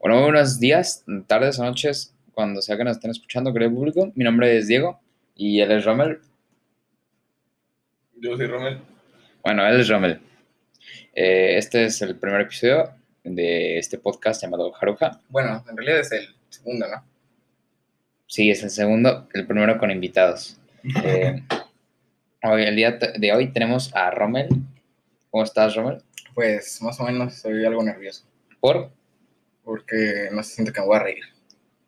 Bueno, muy buenos días, tardes o noches, cuando sea que nos estén escuchando, querido público. Mi nombre es Diego y él es Rommel. Yo soy Rommel. Bueno, él es Rommel. Eh, este es el primer episodio de este podcast llamado Jaruja. Bueno, en realidad es el segundo, ¿no? Sí, es el segundo, el primero con invitados. Eh, hoy, el día de hoy tenemos a Rommel. ¿Cómo estás, Rommel? Pues más o menos soy algo nervioso. ¿Por? Porque no se siente que me voy a reír.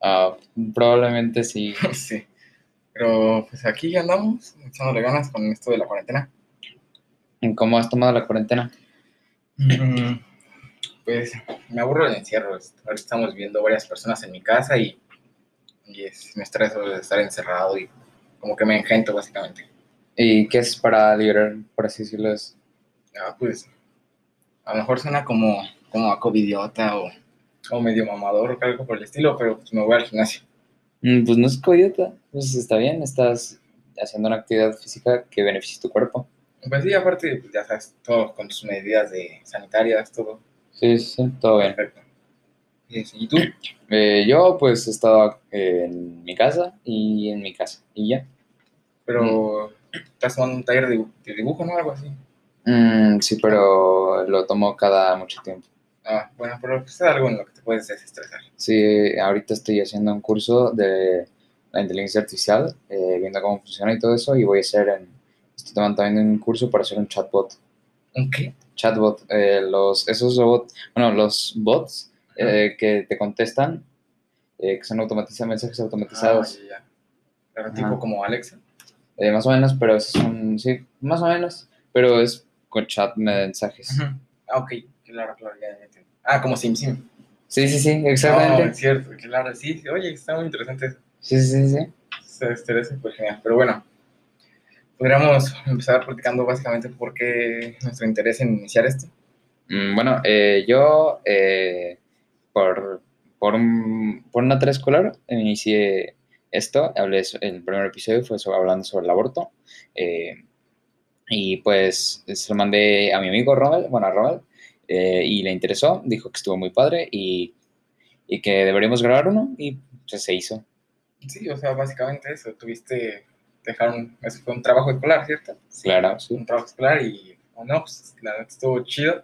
Ah, probablemente sí. sí. Pero pues aquí andamos, echándole ganas con esto de la cuarentena. ¿Cómo has tomado la cuarentena? Mm, Pues me aburro del encierro. Ahorita estamos viendo varias personas en mi casa y, y es, me estreso de estar encerrado y como que me engento básicamente. ¿Y qué es para liberar, por así decirlo? Ah, pues a lo mejor suena como, como a covidiota o, o medio mamador o algo por el estilo, pero pues me voy al gimnasio. Mm, Pues no es coyote, pues está bien, estás haciendo una actividad física que beneficie tu cuerpo. Pues sí, aparte, pues, ya sabes, todo con tus medidas de sanitarias, todo Sí, sí, todo bien. perfecto. Y, sí, ¿y tú? Eh, yo pues he estado en mi casa y en mi casa y ya. Pero estás tomando un taller de dibujo, ¿no? Algo así. Mm, sí, pero lo tomo cada mucho tiempo. Ah, bueno, pero pues, es algo en lo que te puedes desestresar. Sí, ahorita estoy haciendo un curso de la inteligencia artificial, eh, viendo cómo funciona y todo eso, y voy a hacer, en, estoy tomando también un curso para hacer un chatbot. ¿Un qué? Chatbot, eh, los, esos robots, bueno, los bots eh, que te contestan, eh, que son automatizados, mensajes automatizados. Ah, ya, ya. Pero Ajá. tipo como Alexa. Más o menos, pero es un, sí, más o menos, pero es con chat mensajes. Ah, ok, claro, claro, ya, ya entiendo. Ah, como SimSim. Sí, sí, sí, No, exactamente. es cierto, claro, sí. sí, Oye, está muy interesante eso. Sí, sí, sí, sí. Se estresa, pues genial. Pero bueno, podríamos empezar platicando básicamente por qué nuestro interés en iniciar esto. Mm, Bueno, eh, yo, eh, por, por, un- por una tarea escolar, inicié esto, hablé, el primer episodio fue sobre- hablando sobre el aborto, eh, y pues se lo mandé a mi amigo Rommel, bueno, a eh, y le interesó, dijo que estuvo muy padre y, y que deberíamos grabar uno, y pues se hizo. Sí, o sea, básicamente eso. Tuviste, dejaron, eso fue un trabajo escolar, ¿cierto? Claro, sí. Un trabajo escolar y, oh, no, pues la neta estuvo chido.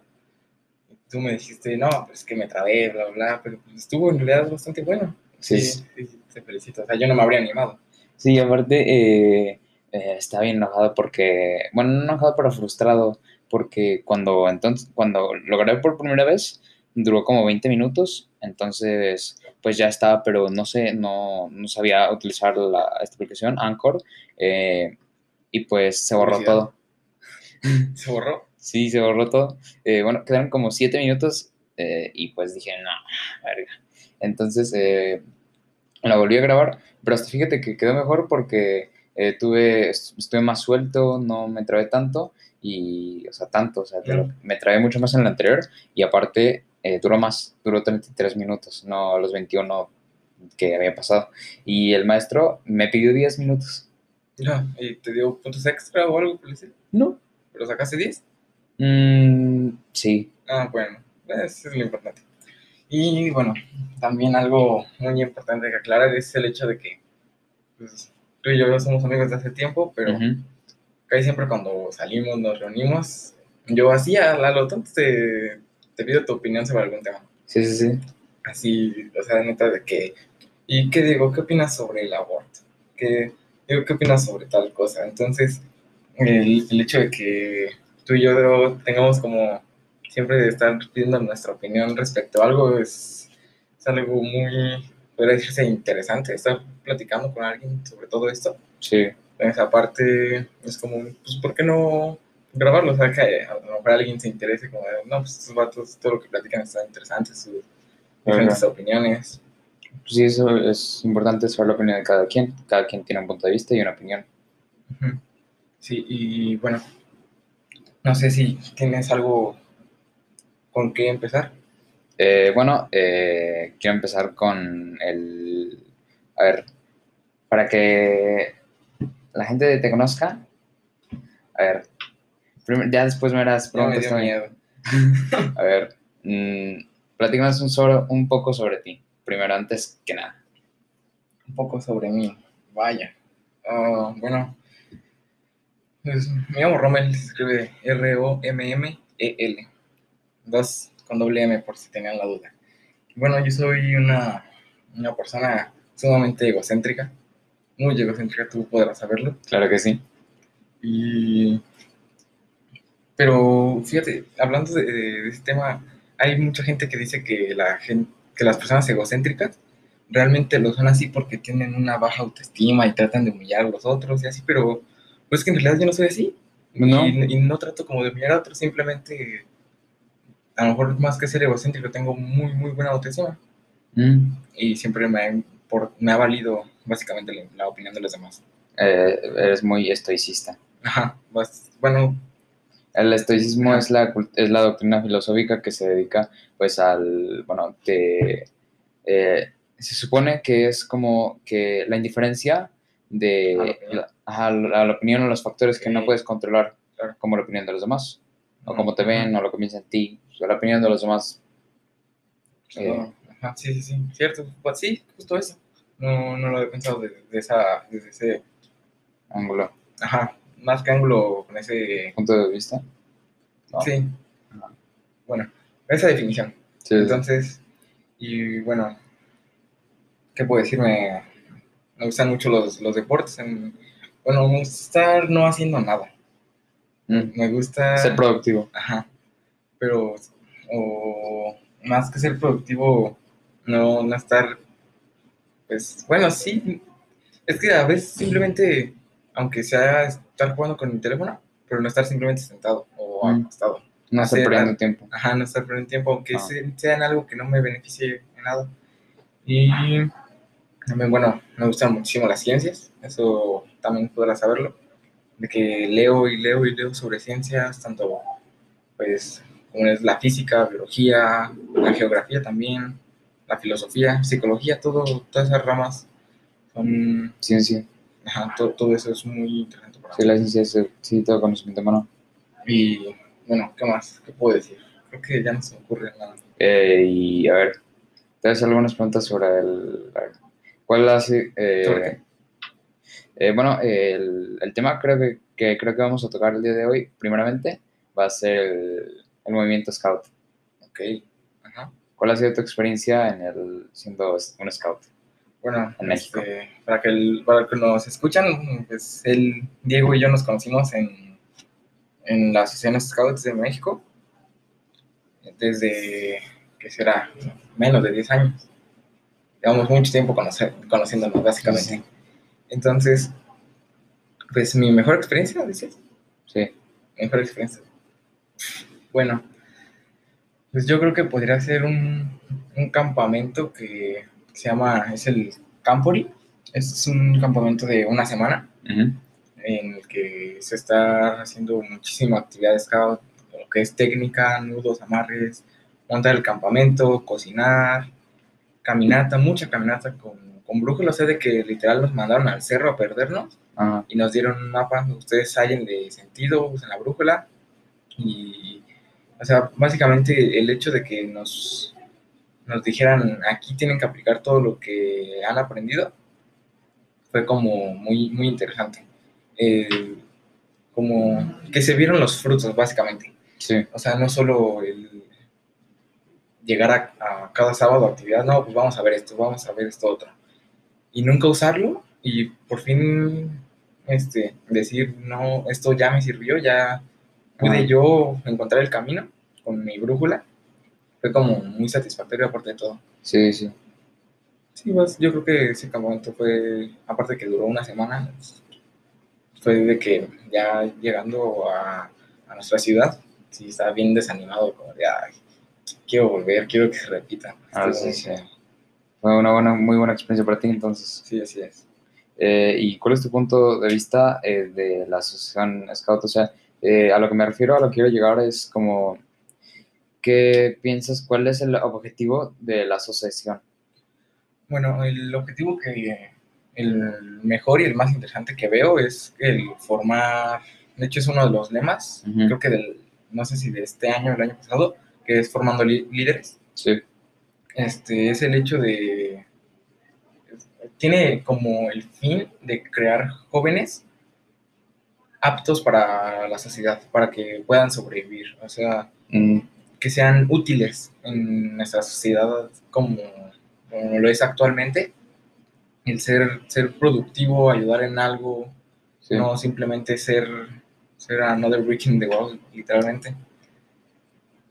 Y tú me dijiste, no, pues que me trabé, bla, bla, pero pues, estuvo en realidad bastante bueno. Sí, sí, sí, te felicito. O sea, yo no me habría animado. Sí, aparte eh, eh, estaba bien enojado porque, bueno, no enojado, pero frustrado, porque cuando entonces, cuando lo grabé por primera vez, duró como 20 minutos, entonces pues ya estaba, pero no sé, no, no sabía utilizar la, esta aplicación, Anchor, eh, y pues se borró todo. Se borró. Sí, se borró todo. Eh, bueno, quedaron como 7 minutos eh, y pues dije, no, verga. Entonces eh, la volví a grabar, pero hasta fíjate que quedó mejor porque eh, tuve, est- estuve más suelto, no me trabé tanto y, o sea, tanto, o sea, lo- Mm. me trabé mucho más en el anterior y aparte eh, duró más, duró 33 minutos, no los 21 que había pasado. Y el maestro me pidió 10 minutos. Ya, ¿Y te dio puntos extra o algo por? No. ¿Pero sacaste 10? Mm, sí, Ah, bueno, eso es lo importante. Y bueno, también algo muy importante que aclarar es el hecho de que pues, tú y yo somos amigos de hace tiempo, pero casi siempre cuando salimos, nos reunimos, yo así a la lo tonto te, te pido tu opinión sobre algún tema. sí, sí, sí. Así, o sea, neta de que, ¿y qué digo? ¿Qué opinas sobre el aborto? ¿Qué, digo, ¿qué opinas sobre tal cosa? Entonces, el, el hecho de que tú y yo tengamos como siempre estar pidiendo nuestra opinión respecto a algo es, es algo muy, podría decirse, interesante, estar platicando con alguien sobre todo esto. Sí, En esa parte es como, pues, ¿por qué no grabarlo? O sea, que a lo mejor alguien se interese como, de, no, pues estos vatos, todo lo que platican está interesante, sus diferentes opiniones. Pues sí, eso es importante saber la opinión de cada quien. Cada quien tiene un punto de vista y una opinión. Sí, y bueno, no sé si tienes algo con qué empezar. Eh, bueno, eh, quiero empezar con el... A ver, para que la gente te conozca. A ver, ya después me harás Ya me preguntas dio miedo. A ver, mm, platícanos un, sobre, un poco sobre ti, primero, antes que nada. Un poco sobre mí, vaya. Ah, bueno, pues, me llamo Rommel, se escribe R-O-M-M-E-L. Dos con doble M por si tenían la duda. Bueno, yo soy una, una persona sumamente egocéntrica, muy egocéntrica, tú podrás saberlo. Claro que sí. Y... Pero fíjate, hablando de, de este tema, hay mucha gente que dice que, la gente, que las personas egocéntricas realmente lo son así porque tienen una baja autoestima y tratan de humillar a los otros y así, pero pues que en realidad yo no soy así. No. Y, y no trato como de humillar a otros, simplemente a lo mejor más que ser egocéntrico tengo muy, muy buena autoestima Mm. y siempre me por- me ha valido básicamente la, la opinión de los demás. Eh, eres muy estoicista. Ajá, bueno, El estoicismo es la, es la doctrina filosófica que se dedica, pues, al, bueno, te, eh, se supone que es como que la indiferencia A la de la, a la opinión o los factores que no puedes controlar, Claro. como la opinión de los demás, o cómo te ven, o lo que piensan en ti, o la opinión de los demás. eh, ajá, sí, sí, sí, cierto, pues sí, justo eso. No, no lo había pensado desde, esa, desde ese, ángulo, ajá, más que ángulo con ese, punto de vista. No. sí, Ajá. bueno, esa definición. Sí, Entonces, y bueno, ¿qué puedo decir? Me, me gustan mucho los, los deportes. en- bueno, me gusta estar no haciendo nada. Mm. Me gusta... Ser productivo. Ajá. Pero, o más que ser productivo, no, no estar, pues, bueno, sí. Es que a veces simplemente, aunque sea estar jugando con mi teléfono, pero no estar simplemente sentado o Mm. acostado. No estar perdiendo tiempo. Ajá, no estar perdiendo tiempo, aunque Ah. se- sea en algo que no me beneficie en nada. Y también, bueno, me gustan muchísimo las ciencias, eso también podrás saberlo, de que leo y leo y leo sobre ciencias, tanto pues como es la física, biología, la geografía también, la filosofía, psicología, todo, todas esas ramas son, Ciencia. ajá, to- todo eso es muy interesante para Sí, mí. la ciencia es sí, todo conocimiento humano. Y bueno, ¿qué más? ¿Qué puedo decir? Creo que ya no se me ocurre nada. Eh, y a ver, te hago algunas preguntas sobre el. ¿Cuál hace.? eh, ¿Sobre qué? eh, bueno, el, el tema creo que, que creo que vamos a tocar el día de hoy, primeramente, va a ser el, el movimiento Scout. Ok. ¿Cuál ha sido tu experiencia en el siendo un Scout? Bueno, En México. este, para, que el- para que nos escuchan, pues él, Diego y yo nos conocimos en, en la Asociación Scouts de México desde, ¿qué será? Menos de 10 años. Llevamos mucho tiempo conocer, conociéndonos, básicamente. Sí. Entonces, pues mi mejor experiencia, dices, Sí. mejor experiencia. Bueno, pues yo creo que podría ser un, un campamento que se llama, es el Campori. Es un campamento de una semana en el que se está haciendo muchísima actividad de scout, lo que es técnica, nudos, amarres, montar el campamento, cocinar, caminata, mucha caminata con, con brújula, o sea, de que literal nos mandaron al cerro a perdernos y nos dieron un mapa, ustedes hallen de sentido, usen la brújula y, o sea, básicamente el hecho de que nos, nos dijeran aquí tienen que aplicar todo lo que han aprendido fue como muy, muy interesante. Eh, como que se vieron los frutos, básicamente. Sí. O sea, no solo el llegar a, a cada sábado a actividad, no, pues vamos a ver esto, vamos a ver esto otro. Y nunca usarlo y por fin este, decir, no, esto ya me sirvió, ya pude yo encontrar el camino con mi brújula. Fue como muy satisfactorio aparte de todo. Sí, sí. Sí, pues, yo creo que ese campamento fue, aparte que duró una semana, fue de que ya llegando a, a nuestra ciudad, sí estaba bien desanimado, como de, ay, quiero volver, quiero que se repita. Ah, sí, sí. Fue una buena, muy buena experiencia para ti, entonces. Sí, así es. Eh, ¿Y cuál es tu punto de vista eh, de la asociación Scout? O sea, eh, a lo que me refiero, a lo que quiero llegar es como, ¿qué piensas? ¿Cuál es el objetivo de la asociación? Bueno, el objetivo que, el mejor y el más interesante que veo es el formar, de hecho es uno de los lemas, creo que del, no sé si de este año o el año pasado, que es formando líderes. Sí. este, es el hecho de... Tiene como el fin de crear jóvenes aptos para la sociedad, para que puedan sobrevivir, o sea, Mm, que sean útiles en nuestra sociedad como, como lo es actualmente. El ser, ser productivo, ayudar en algo, sí. no simplemente ser, ser another brick in the wall, literalmente.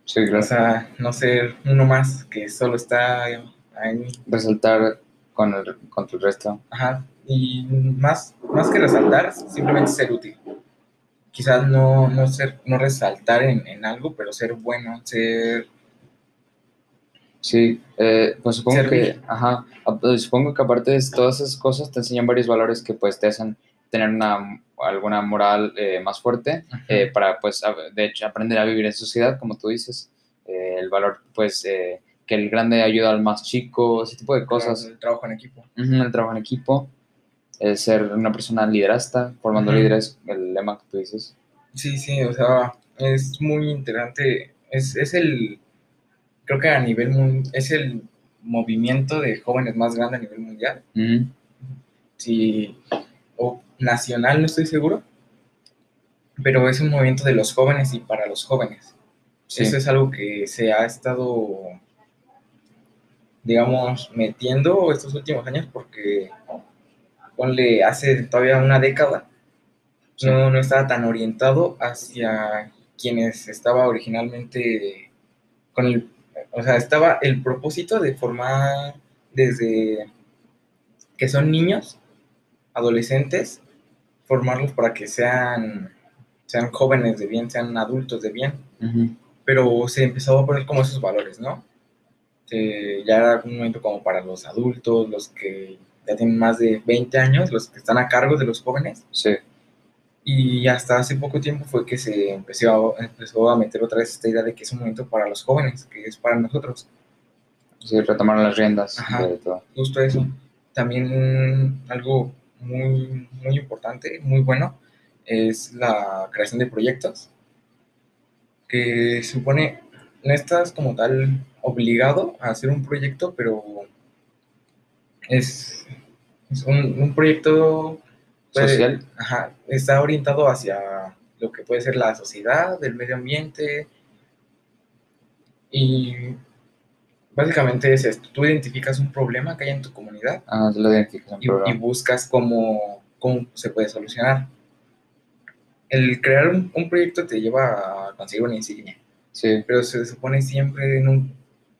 Sí, O sea, no ser uno más que solo está ahí. Resaltar con el, contra el resto. Ajá. Y más, más que resaltar, simplemente ser útil. Quizás no, no, ser, no resaltar en, en algo, pero ser bueno, ser... Sí, eh, pues supongo que, ajá, a- pues supongo que aparte de todas esas cosas te enseñan varios valores que pues te hacen tener una, alguna moral eh, más fuerte eh, para pues de hecho aprender a vivir en sociedad, como tú dices, Eh, el valor pues eh, que el grande ayuda al más chico, ese tipo de cosas, El trabajo en equipo. El trabajo en equipo, el ser una persona liderasta, formando Ujú. líderes, el lema que tú dices. Sí, sí, o sea, es muy interesante. Es, es el, creo que a nivel, es el movimiento de jóvenes más grande a nivel mundial. Sí, o nacional, no estoy seguro. Pero es un movimiento de los jóvenes y para los jóvenes. sí, Eso es algo que se ha estado, digamos, metiendo estos últimos años porque, ponle, hace todavía una década, Sí. no, no estaba tan orientado hacia quienes estaba originalmente con el, o sea, estaba el propósito de formar desde que son niños, adolescentes, formarlos para que sean, sean jóvenes de bien, sean adultos de bien pero se empezó a poner como esos valores, ¿no? Ya era un momento como para los adultos, los que ya tienen más de 20 años, los que están a cargo de los jóvenes, sí, y hasta hace poco tiempo fue que se empezó a, empezó a meter otra vez esta idea de que es un momento para los jóvenes, que es para nosotros, sí, retomaron las riendas Ajá. de todo. justo eso. También algo muy, muy importante, muy bueno, es la creación de proyectos, que supone, no estás como tal obligado a hacer un proyecto, pero es, es un, un proyecto puede- Social. ajá, está orientado hacia lo que puede ser la sociedad, el medio ambiente, y básicamente es esto, tú identificas un problema que hay en tu comunidad, Ah, lo y buscas cómo, cómo se puede solucionar. El crear un, un proyecto te lleva a conseguir una insignia, Sí, pero se supone siempre, en un,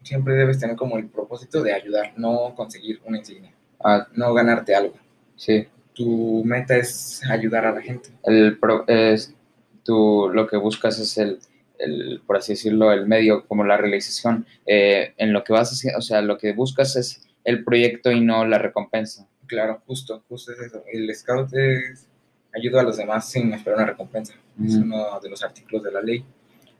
siempre debes tener como el propósito de ayudar, no conseguir una insignia, ah, no ganarte algo. sí. Tu meta es ayudar a la gente. El pro- es, tú lo que buscas es el, el, por así decirlo, el medio, como la realización. Eh, en lo que vas hacer, o sea, lo que buscas es el proyecto y no la recompensa. Claro, justo, justo es eso. El scout es ayuda a los demás sin esperar una recompensa. Es uno de los artículos de la ley.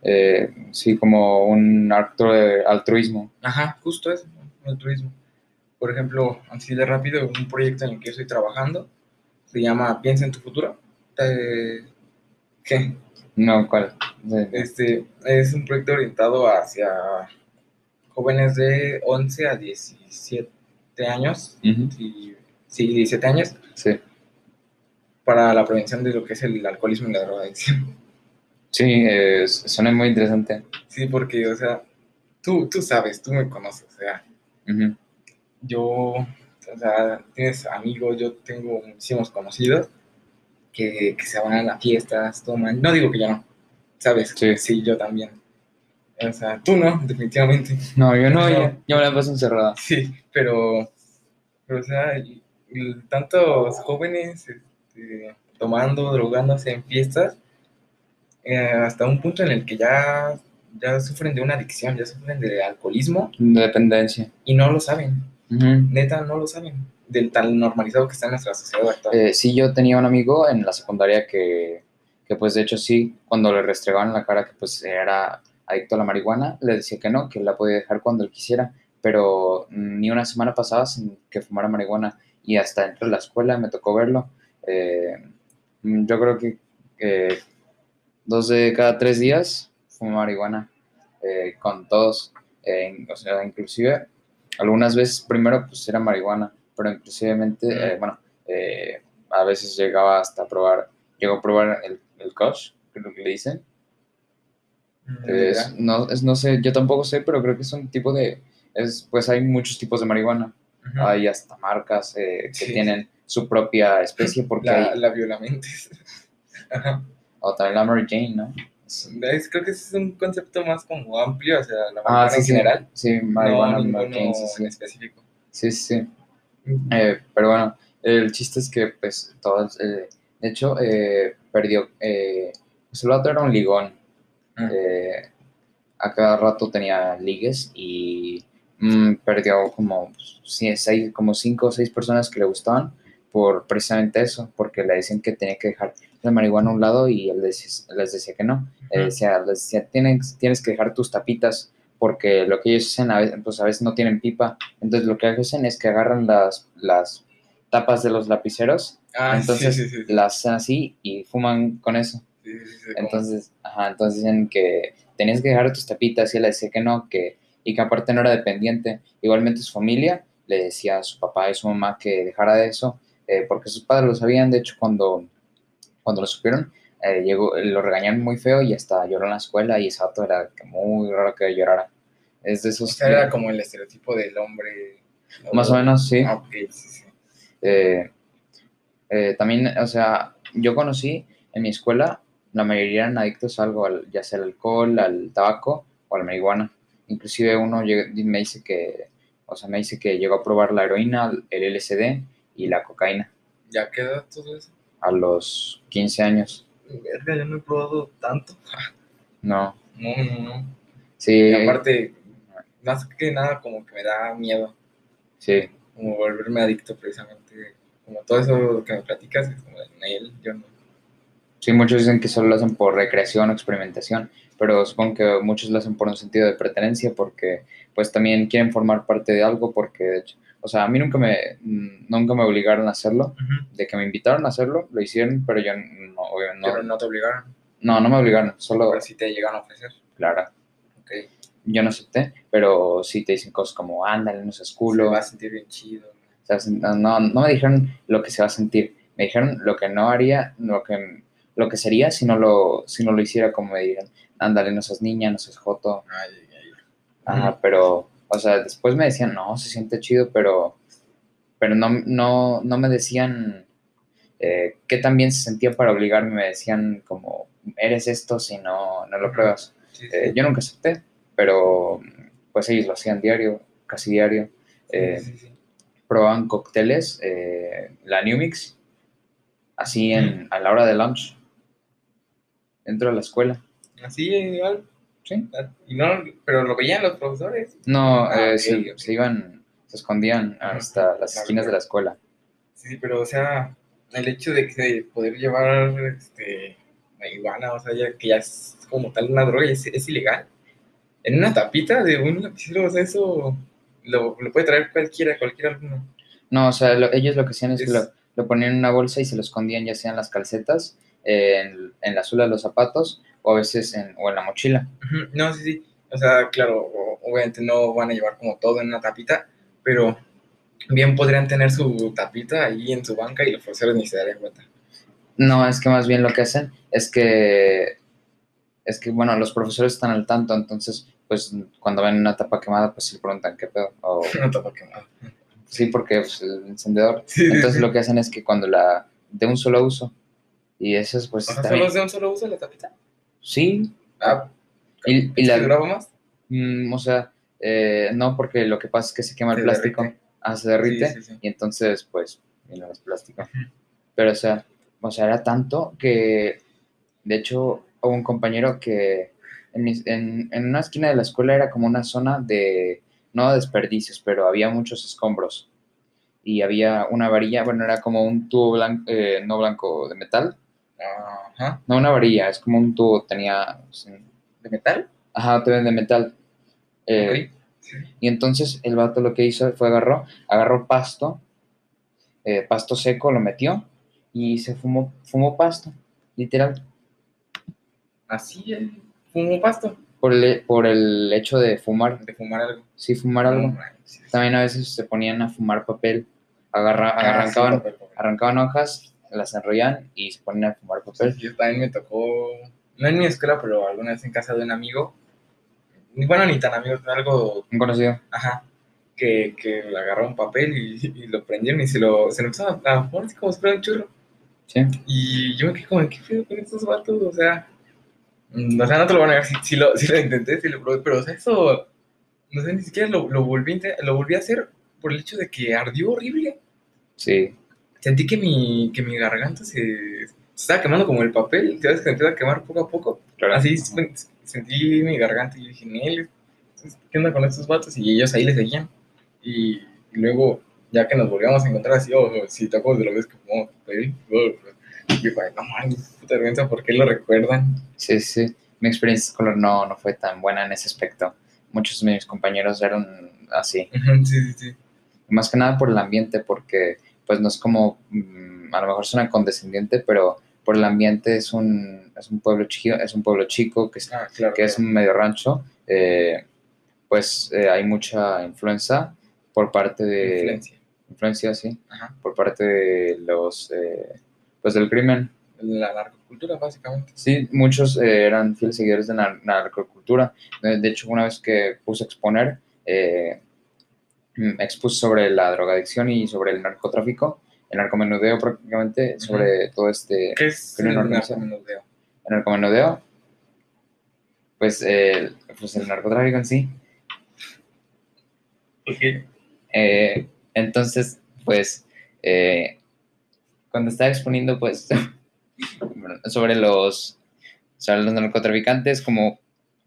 Eh, sí, como un acto de altruismo. Ajá, justo eso, el turismo. Por ejemplo, así de rápido, un proyecto en el que yo estoy trabajando se llama Piensa en tu futuro. Eh, ¿Qué? No, ¿cuál? Sí, Este es un proyecto orientado hacia jóvenes de 11 a 17 años. Y- sí, 17 años, sí. para la prevención de lo que es el alcoholismo y la drogadicción. Sí, eh, suena muy interesante. Sí, porque, o sea, tú, tú sabes, tú me conoces, o sea, yo, o sea, tienes amigos, yo tengo muchísimos conocidos que, que se van a las fiestas, toman, no digo que yo no, ¿sabes? Sí. yo también. O sea, tú no, definitivamente. No, yo no, yo, yo me la paso encerrada. Sí, pero, pero o sea, tantos jóvenes este, tomando, drogándose en fiestas, eh, hasta un punto en el que ya, ya sufren de una adicción, ya sufren de alcoholismo De dependencia. y no lo saben. Ujú. Neta, no lo saben. Del tan normalizado que está en nuestra sociedad actual. Eh, sí, yo tenía un amigo en la secundaria que, que, pues de hecho sí, cuando le restregaban la cara que pues era adicto a la marihuana, le decía que no, que la podía dejar cuando él quisiera, pero ni una semana pasaba sin que fumara marihuana y hasta dentro de la escuela me tocó verlo. Eh, yo creo que eh, dos de cada tres días fuma marihuana eh, con todos, eh, o sea, inclusive algunas veces, primero, pues era marihuana, pero inclusivemente, Mm. eh, bueno, eh, a veces llegaba hasta a probar, llegó a probar el, el Kush, creo que le dicen. Es- no, es, no sé, yo tampoco sé, pero creo que es un tipo de, es, pues hay muchos tipos de marihuana. Hay hasta marcas que Sí. tienen su propia especie, porque La, hay, la violamentes. O también la Mary Jane, ¿no? Es- creo que ese es un concepto más como amplio, o sea, la Ah, marihuana sí, en sí, general. sí, marihuana, no Mary Jane, sí, sí. en específico. Sí, sí. Eh, pero bueno, el chiste es que, pues, todos, eh, de hecho, eh, perdió, eh, pues el vato era un ligón. Mm. Eh, a cada rato tenía ligues y mm, perdió como, seis, como cinco o seis personas que le gustaban por precisamente eso, porque le decían que tenía que dejar la marihuana a un lado y él les decía que no. Decía, les decía, tienes, tienes que dejar tus tapitas porque lo que ellos hacen a veces, pues a veces no tienen pipa. Entonces lo que hacen es que agarran las, las tapas de los lapiceros, Ah, entonces sí, sí, sí. sí. las hacen así y fuman con eso. Entonces, ajá, entonces dicen que tenías que dejar tus tapitas y él le decía que no, que, y que aparte no era dependiente. Igualmente su familia le decía a su papá y su mamá que dejara de eso, eh, porque sus padres lo sabían, de hecho cuando, cuando lo supieron, eh, llegó, lo regañaron muy feo y hasta lloró en la escuela y ese vato era muy raro que llorara. Es de o esos... sea, era como el estereotipo del hombre. más o menos, sí. Ah, ok, sí, sí. Eh, eh, también, o sea, yo conocí en mi escuela, la mayoría eran adictos a algo, al- ya sea al alcohol, al tabaco o a la marihuana. Inclusive uno me dice que, o sea, me dice que llegó a probar la heroína, el LSD y la cocaína ¿Ya queda todo eso? A los 15 años. Verga, yo no he probado tanto. No, No, no, no. sí, Y aparte, más que nada, como que me da miedo. sí, Como volverme adicto, precisamente. Como todo eso que me platicas, es como de él, yo no. sí, muchos dicen que solo lo hacen por recreación o experimentación, pero supongo que muchos lo hacen por un sentido de pertenencia, porque pues también quieren formar parte de algo, porque de hecho, o sea, a mí nunca me, nunca me obligaron a hacerlo, de que me invitaron a hacerlo, lo hicieron, pero yo no, obvio, no, Pero no te obligaron. no, no me obligaron, solo, Pero sí te llegan a ofrecer. claro, Ok. yo no acepté, pero sí te dicen cosas como, ándale, no seas Se culo, va a sentir bien chido. No, no, no me dijeron lo que se va a sentir, me dijeron lo que no haría, lo que, lo que sería si no lo, si no lo hiciera como me dijeron, ándale, no seas niña, no seas joto, Ay, ay, ay. Ajá, pero, o sea, después me decían, no, se siente chido, pero, pero no, no, no me decían eh, qué tan bien se sentía para obligarme, me decían como, eres esto si no, no lo pruebas. Sí, sí. Eh, yo nunca acepté, pero pues ellos lo hacían diario, casi diario. Eh, Sí, probaban cócteles, eh, la New Mix, así en, a la hora de lunch, dentro de la escuela. Así, igual. ¿Sí? Y no, pero lo veían los profesores. No, Ah, eh, ok, se, iban, se escondían hasta las Claro, esquinas de la escuela. Sí, pero o sea, el hecho de que poder llevar este marihuana, o sea, ya, que ya es como tal una droga, es, es ilegal. En una tapita de un lapicero, o sea, eso lo, lo puede traer cualquiera, cualquier alumno. No, o sea, lo- ellos lo que hacían es, que lo, lo ponían en una bolsa y se lo escondían ya sea en las calcetas, en, en la suela de los zapatos o a veces en, o en la mochila. No, sí, sí. O sea, claro, obviamente no van a llevar como todo en una tapita, pero bien podrían tener su tapita ahí en su banca y los profesores ni se darían cuenta. No, es que más bien lo que hacen es que, es que, bueno, los profesores están al tanto, entonces, pues, cuando ven una tapa quemada, pues, se preguntan qué pedo. O, Una tapa quemada. sí, porque pues, el encendedor. Sí, Entonces, sí. lo que hacen es que cuando la, de un solo uso, y eso es, pues, O sea, ¿solo es de un solo uso la tapita? Sí, Ah, y, y ¿es la, duraba más? Mm, o sea, eh, no, porque lo que pasa es que se quema el plástico, derrite. ah, se derrite, Sí, sí, sí. y entonces, pues, no es plástico. Pero, o sea, o sea, era tanto que, de hecho, hubo un compañero que en, mis- en, en una esquina de la escuela era como una zona de, no de desperdicios, pero había muchos escombros. Y había una varilla, bueno, era como un tubo blanco, eh, no blanco, de metal. Ajá. No, una varilla, es como un tubo, tenía, sí, ¿De metal? ajá, te ven de metal. Eh. Y entonces el vato lo que hizo fue agarró, agarró pasto, eh, pasto seco, lo metió y se fumó, fumó pasto, literal. Así, eh, fumo pasto. por el, por el hecho de fumar. de fumar algo. Sí, fumar algo. También a veces se ponían a fumar papel, agarra, Ah, sí, arrancaban, papel, papel. arrancaban hojas, las enrollaban y se ponían a fumar papel. Yo también me tocó, no en mi escuela, pero alguna vez en casa de un amigo, bueno, ni tan amigo, algo, Un conocido. ajá, que, que le agarró un papel y, y lo prendieron y se lo, se lo empezaron a fumar así como si fuera un churro. Sí. Y yo me quedé como, ¿qué pedo con estos vatos? O sea, mm, o sea, no te lo van a negar, sí lo, sí lo intenté, sí lo probé, pero o sea, eso, no sé, ni siquiera lo, lo, volví, lo volví a hacer por el hecho de que ardió horrible. Sí. Sentí que mi, que mi garganta se, se estaba quemando como el papel, ¿sabes? Que se empieza a quemar poco a poco. Claro. Así sen- sentí mi garganta y dije, Nel, ¿qué onda con estos vatos? Y ellos ahí le seguían. Y, y luego, ya que nos volvíamos a encontrar así, oh, si te acuerdas de la vez que fumamos papel, oh, y yo, "Ay, no mames, puta vergüenza, ¿por qué lo recuerdan? Sí, sí. Mi experiencia escolar no, no fue tan buena en ese aspecto. Muchos de mis compañeros eran así. Sí, sí, sí. Más que nada por el ambiente, porque pues no es como, mm, a lo mejor suena condescendiente, pero por el ambiente es un, es un pueblo chico, es un pueblo chico que, es- Ah, claro. que es un medio rancho, eh, pues eh, hay mucha influencia por parte de... Influencia. Influencia, sí. Ajá. Por parte de los... eh, pues del crimen. La narcocultura, básicamente. Sí, muchos eh, eran fieles seguidores de la narcocultura. De, hecho, una vez que puse a exponer, eh, expuse sobre la drogadicción y sobre el narcotráfico, el narcomenudeo prácticamente, sobre todo este ¿Qué es el narcomenudeo? el narcomenudeo, pues, eh, pues el narcotráfico en sí. Porque Eh, entonces, pues, eh, cuando estaba exponiendo, pues, sobre los, sobre los narcotraficantes, como,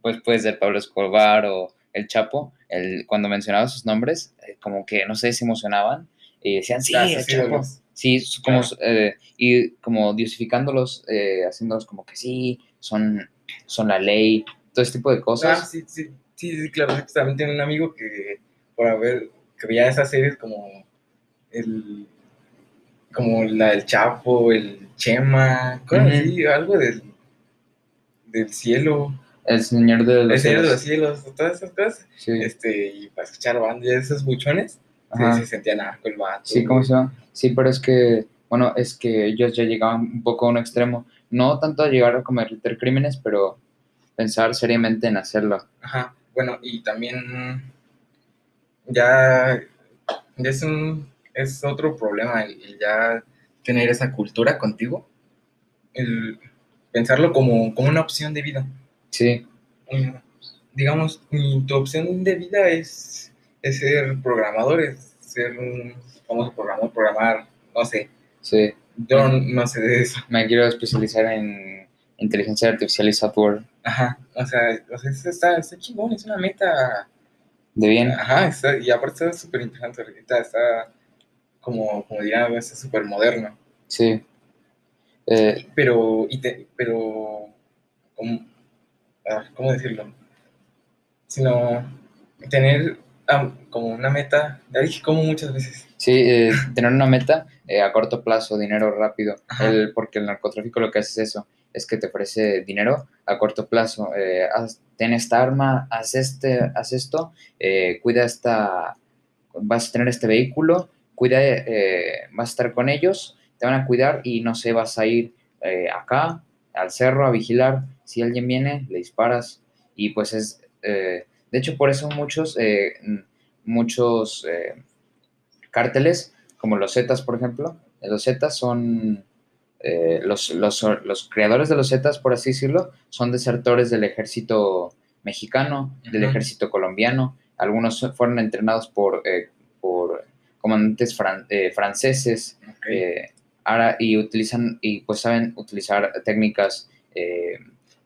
pues, puede ser Pablo Escobar o el Chapo, el, cuando mencionaba sus nombres, eh, como que, no sé, se emocionaban y decían, sí, Ah, el Chapo. Sí, su- como, Claro. eh, y como diosificándolos, eh, haciéndolos como que sí, son, son la ley, todo ese tipo de Ah, cosas. sí, sí, sí, sí, claro. sí, También tengo un amigo que, por haber, que veía esas series como el, como la del Chapo, el Chema, cosas Ujú. así, algo del, del cielo, El señor de los el Señor de los Cielos. Todas esas cosas. Sí. Este, y para escuchar bandas de esos buchones, Ajá. se, se sentía narco el vato. Sí, ¿cómo se llama? Sí, pero es que, bueno, es que ellos ya llegaban un poco a un extremo. No tanto a llegar a cometer crímenes, pero pensar seriamente en hacerlo. Ajá, bueno, y también ya, ya es un es otro problema el, el ya tener esa cultura contigo, el pensarlo como, como una opción de vida. Sí, Mm, Digamos, tu opción de vida es, es ser programador, es ser un famoso programador, programar, no sé, sí. yo no sé de eso. Me quiero especializar en inteligencia artificial y software. Ajá, o sea, o sea, eso está, está chingón, es una meta De bien. Ajá, está, y aparte está súper interesante ahorita, está como, como dirían, está súper moderno. Sí. Eh, Pero, y te- pero, ¿cómo, ah, ¿cómo decirlo? Sino tener ah, como una meta, ya dije como muchas veces. sí, eh, tener una meta eh, a corto plazo, dinero rápido. El- porque el narcotráfico lo que hace es eso, es que te ofrece dinero a corto plazo. Eh, haz- ten esta arma, haz, este, haz esto, eh, cuida esta, vas a tener este vehículo, cuida, eh, vas a estar con ellos, te van a cuidar y no sé, vas a ir eh, acá, al cerro, a vigilar. Si alguien viene, le disparas. Y pues es, eh, de hecho, por eso muchos, eh, muchos eh, cárteles, como los Zetas, por ejemplo, los Zetas son, eh, los, los, los creadores de los Zetas, por así decirlo, son desertores del ejército mexicano, del ejército colombiano. Algunos fueron entrenados por, eh, por comandantes fran- eh, franceses, Ok. Ahora, y utilizan, y pues saben utilizar técnicas eh,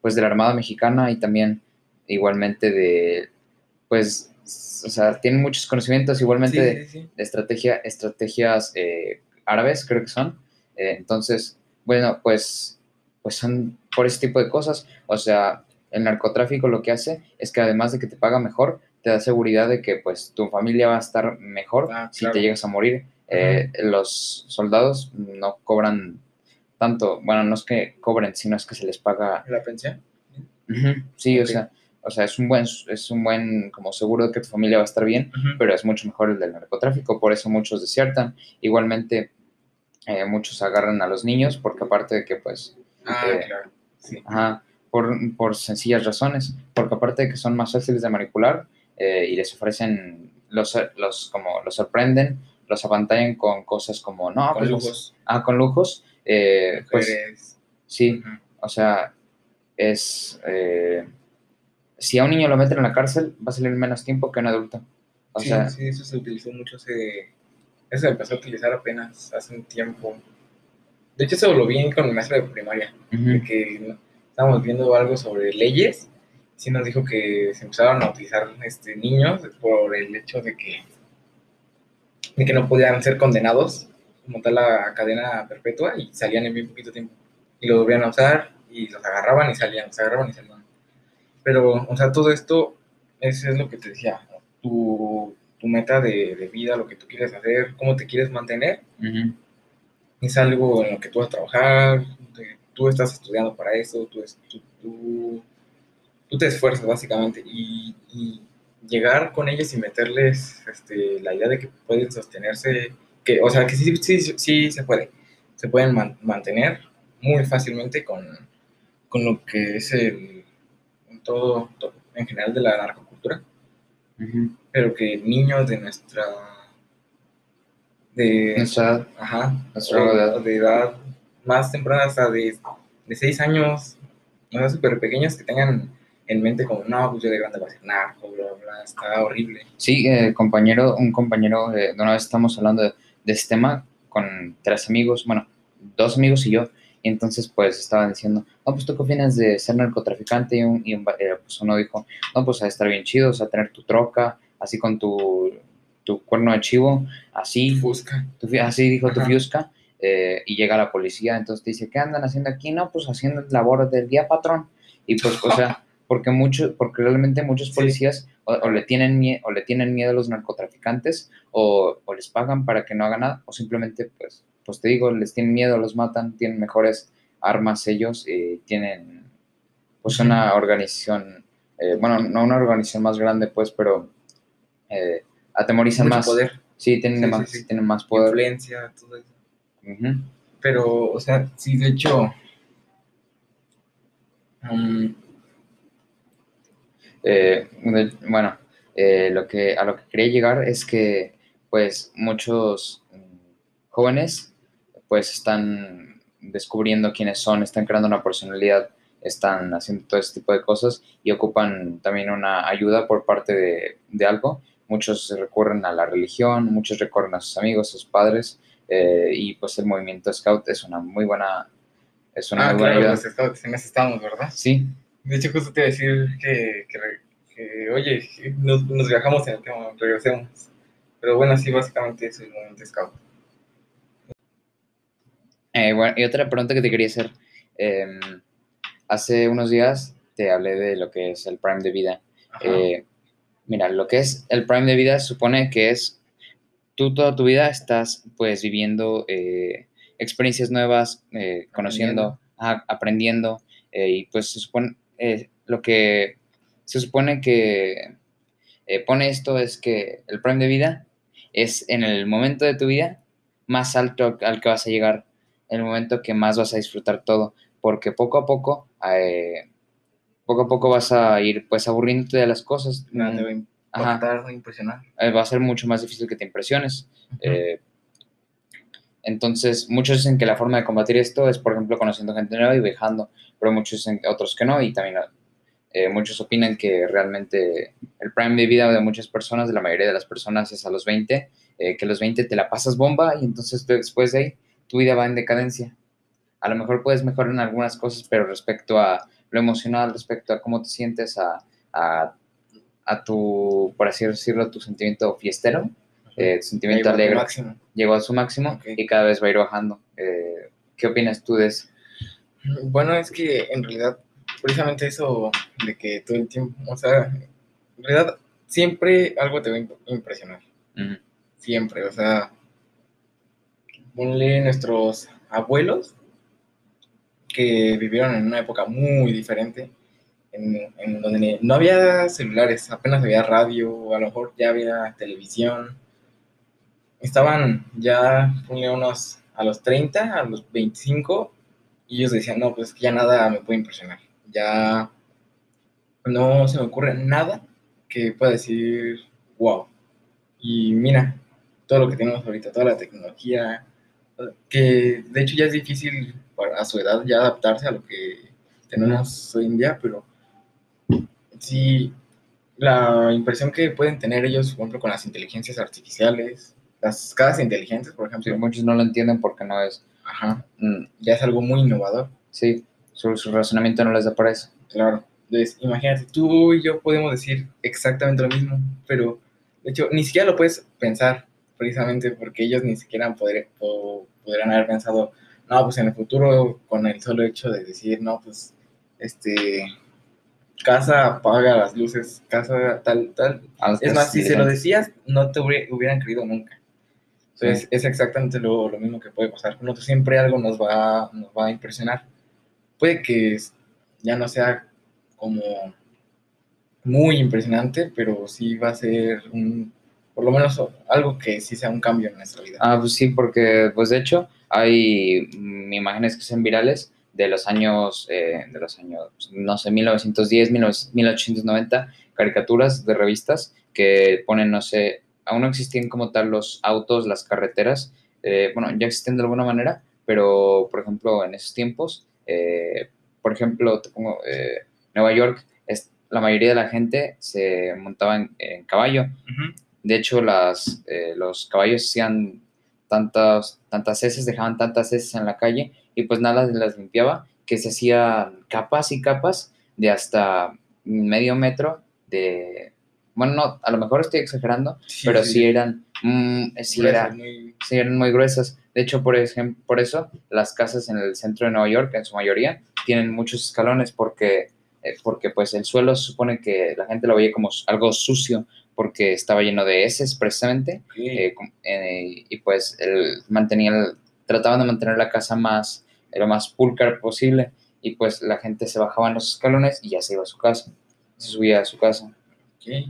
pues de la Armada Mexicana y también igualmente de, pues, o sea, tienen muchos conocimientos igualmente Sí, de, sí, sí. de estrategia, estrategias eh, árabes, creo que son. Eh, entonces, bueno, pues, pues son por ese tipo de cosas. O sea, el narcotráfico lo que hace es que además de que te paga mejor, te da seguridad de que pues tu familia va a estar mejor Ah, si claro. te llegas a morir. Eh, los soldados no cobran tanto, bueno, no es que cobren, sino es que se les paga ¿La pensión? Sí, o sea, o sea, es un buen, es un buen como seguro de que tu familia va a estar bien, pero es mucho mejor el del narcotráfico, por eso muchos desiertan. Igualmente, eh, muchos agarran a los niños, porque aparte de que, pues, Ah, eh, claro. Sí. Ajá, por, por sencillas razones, porque aparte de que son más fáciles de manipular eh, y les ofrecen, los, los, como, los sorprenden, los apantallan con cosas como, no, Con pues, lujos, ah, con lujos, eh, pues sí, Ujú. o sea, es, eh, si a un niño lo meten en la cárcel, va a salir menos tiempo que un adulto. O sí, sea, sí, eso se utilizó mucho. Se, eso se empezó a utilizar apenas hace un tiempo. De hecho, eso lo vi con mi maestro de primaria. de que estábamos viendo algo sobre leyes, sí nos dijo que se empezaron a utilizar este, niños por el hecho de que, de que no podían ser condenados como tal a cadena perpetua y salían en bien poquito tiempo. Y los volvían a usar y los agarraban y salían, los agarraban y salían. Pero, o sea, todo esto, eso es lo que te decía, tu, tu meta de, de vida, lo que tú quieres hacer, cómo te quieres mantener, ujú, es algo en lo que tú vas a trabajar, de- tú estás estudiando para eso, tú, tú, tú- tú te esfuerzas básicamente y, y llegar con ellos y meterles este, la idea de que pueden sostenerse, que, o sea, que sí, sí, sí se puede, se pueden man- mantener muy fácilmente con, con lo que es el, todo, todo en general de la narcocultura, ujú. pero que niños de nuestra... De, Nuestra edad, Ajá. Nuestra o- edad. de edad más temprana, hasta de, de 6 años, o sea, súper pequeños que tengan en mente como, no, pues yo de grande voy a ser narco, bla, bla, está horrible. Sí, eh, compañero, un compañero, eh, de una vez estamos hablando de, de este tema con tres amigos, bueno, dos amigos y yo, y entonces pues estaban diciendo, no, pues tú qué opinas de ser narcotraficante, y, un, y un eh, pues uno dijo, no, pues a estar bien chido, o sea, tener tu troca, así con tu, tu cuerno de chivo, así, Fusca. tu así dijo tu Ajá. fiusca, eh, y llega la policía, entonces te dice, ¿qué andan haciendo aquí? No, pues haciendo labor del día, patrón. Y pues, o sea, porque muchos, porque realmente muchos Sí. policías o, o le tienen mie- o le tienen miedo a los narcotraficantes, o, o les pagan para que no hagan nada, o simplemente, pues, pues te digo, les tienen miedo, los matan, tienen mejores armas ellos, y tienen, pues, una organización, eh, bueno, no una organización más grande, pues, pero eh, atemorizan Mucho más. poder, Sí, tienen, Sí, más, sí, sí. tienen más poder. influencia, todo eso. Pero, o sea, sí, de hecho, mm, Eh, bueno, eh, lo que, a lo que quería llegar es que pues muchos mm, jóvenes pues están descubriendo quiénes son, están creando una personalidad, están haciendo todo este tipo de cosas y ocupan también una ayuda por parte de, de algo. Muchos recurren a la religión, muchos recurren a sus amigos, a sus padres eh, y pues el movimiento Scout es una muy buena, es una ah, muy buena claro, ayuda. los scouts, en eso estamos, ¿verdad? Sí, De hecho, justo te iba a decir que, que, que, oye, nos, nos viajamos en el tema, regresemos. Pero bueno, sí, básicamente es el momento scout. Eh, bueno, y otra pregunta que te quería hacer. eh, hace unos días te hablé de lo que es el Prime de vida. Eh, mira, lo que es el Prime de vida supone que es tú toda tu vida estás pues viviendo eh, experiencias nuevas, eh, conociendo, aprendiendo, eh, y pues se supone, eh, lo que se supone que eh, pone esto es que el Prime de vida es en el momento de tu vida más alto al que vas a llegar, el momento que más vas a disfrutar todo, porque poco a poco, eh, poco a poco vas a ir pues aburriéndote de las cosas. Te va a Ajá. impresionar. eh, va a ser mucho más difícil que te impresiones. Eh, entonces, muchos dicen que la forma de combatir esto es, por ejemplo, conociendo gente nueva y viajando, pero muchos otros que no, y también eh, muchos opinan que realmente el prime de vida de muchas personas, de la mayoría de las personas, es a los 20, eh, que a los 20 te la pasas bomba y entonces tú después de ahí tu vida va en decadencia. A lo mejor puedes mejorar en algunas cosas, pero respecto a lo emocional, respecto a cómo te sientes, a, a, a tu, por así decirlo, tu sentimiento fiestero, eh, tu sentimiento alegre, llegó a su máximo y cada vez va a ir bajando. Eh, ¿Qué opinas tú de eso? Bueno, es que en realidad, precisamente eso de que todo el tiempo, o sea, en realidad siempre algo te va a imp- impresionar. Siempre, o sea, ponle nuestros abuelos que vivieron en una época muy diferente. en, en donde no había celulares, apenas había radio, a lo mejor ya había televisión. Estaban ya, ponle unos a los 30, a los 25, y ellos decían, no, pues ya nada me puede impresionar. Ya no se me ocurre nada que pueda decir, wow. Y mira, todo lo que tenemos ahorita, toda la tecnología, que de hecho ya es difícil a su edad ya adaptarse a lo que tenemos hoy en día, pero sí, la impresión que pueden tener ellos, por ejemplo, con las inteligencias artificiales, las casas inteligentes, por ejemplo. Sí, muchos no lo entienden porque no es. Ajá, mm, ya es algo muy innovador. sí, su, su razonamiento no les da para eso. Claro. Entonces, imagínate, tú y yo podemos decir exactamente lo mismo, pero de hecho, ni siquiera lo puedes pensar, precisamente porque ellos ni siquiera poder, o podrían haber pensado, no, pues en el futuro, con el solo hecho de decir, no, pues, este, casa apaga las luces, casa tal, tal. Es más, si se lo decías, no te hubieran creído nunca. Entonces, Sí. es exactamente lo, lo mismo que puede pasar. Con nosotros siempre algo nos va, nos va a impresionar. Puede que ya no sea como muy impresionante, pero sí va a ser un, por lo menos algo que sí sea un cambio en nuestra vida. Ah, pues sí, porque, pues de hecho, hay mm, imágenes que son virales de los años, eh, de los años, no sé, 1910, 19- 1890, caricaturas de revistas que ponen, no sé, aún no existían como tal los autos, las carreteras, eh, bueno, ya existen de alguna manera, pero, por ejemplo, en esos tiempos, eh, por ejemplo, te pongo, eh, Nueva York, es, la mayoría de la gente se montaba en- en caballo, de hecho, las, los caballos hacían tantas, tantas heces, dejaban tantas heces en la calle y pues nada las limpiaba, que se hacían capas y capas de hasta medio metro de... Bueno, no, a lo mejor estoy exagerando, Sí, pero sí. sí, eran... mm, sí, Gruesas, era, muy- sí eran muy gruesas. De hecho, por, ejemplo, por eso las casas en el centro de Nueva York, en su mayoría, tienen muchos escalones porque, eh, porque pues el suelo se supone que la gente lo veía como algo sucio porque estaba lleno de heces precisamente eh, eh, y pues él mantenía el- trataban de mantener la casa más lo más pulcra posible y pues la gente se bajaba en los escalones y ya se iba a su casa se subía a su casa Ok.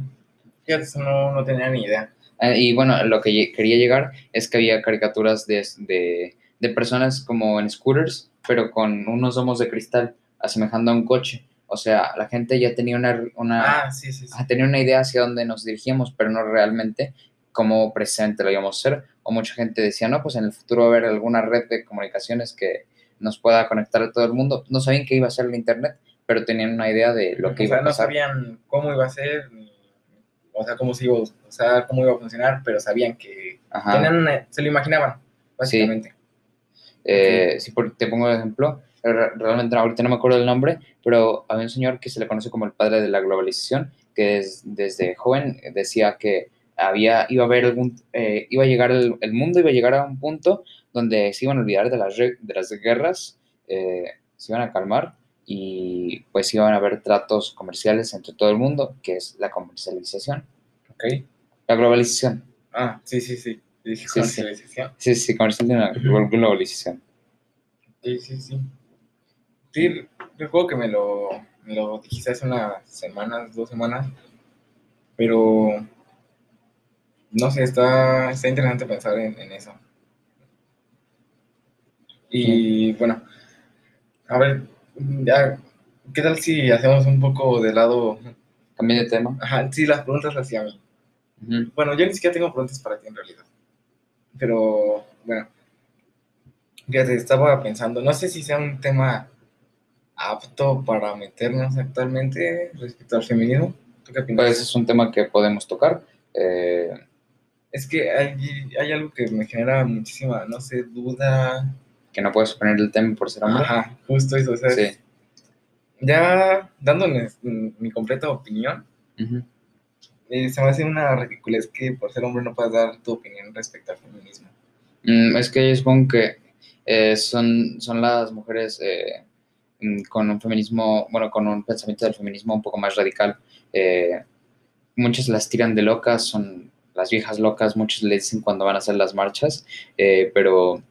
Fíjate, eso no, no tenía ni idea. Eh, y bueno lo que quería llegar es que había caricaturas de, de, de personas como en scooters pero con unos domos de cristal asemejando a un coche o sea la gente ya tenía una, una Ah, sí, sí, sí. a tener una idea hacia dónde nos dirigíamos, pero no realmente cómo precisamente lo íbamos a hacer. O mucha gente decía, no, pues en el futuro va a haber alguna red de comunicaciones que nos pueda conectar a todo el mundo. No sabían qué iba a ser el Internet, pero tenían una idea de lo que o iba sea, a no pasar. sabían cómo iba a ser, o sea, cómo se iba a usar, cómo iba a funcionar, pero sabían que tenían una- se lo imaginaban, básicamente. Eh, si por- te pongo de ejemplo, re- realmente ahorita no me acuerdo el nombre, pero había un señor que se le conoce como el padre de la globalización, que es- desde joven decía que había, iba a haber algún, eh, iba a llegar el, el mundo, iba a llegar a un punto donde se iban a olvidar de las, de las guerras, eh, se iban a calmar y pues iban a haber tratos comerciales entre todo el mundo, que es la comercialización, Ok. la globalización. Ah, sí, sí, sí. Dije Sí, sí. comercialización. Sí, sí, comercialización, glo- globalización. Sí, sí, sí. Sí, recuerdo que me lo, me lo dijiste hace unas semanas, dos semanas, pero no sé, está, está interesante pensar en, en eso. Y bueno, a ver, ya, ¿qué tal si hacemos un poco de lado? Cambio de tema. Ajá, sí, las preguntas hacia mí. Ujú. Bueno, yo ni siquiera tengo preguntas para ti en realidad. Pero, bueno, fíjate, estaba pensando, no sé si sea un tema apto para meternos actualmente respecto al feminismo. ¿Tú qué opinas? Pues es un tema que podemos tocar. eh, es que hay, hay algo que me genera muchísima, no sé, duda. Que no puedes poner el tema por ser hombre. Ajá, justo eso. O sea, Sí. ya dándole mi completa opinión, Ujú. eh, se me hace una ridiculez que por ser hombre no puedas dar tu opinión respecto al feminismo. Mm, es que yo supongo que eh, son, son las mujeres eh, mm, con un feminismo, bueno, con un pensamiento del feminismo un poco más radical. Muchas las tiran de locas, son las viejas locas, muchos le dicen cuando van a hacer las marchas, pero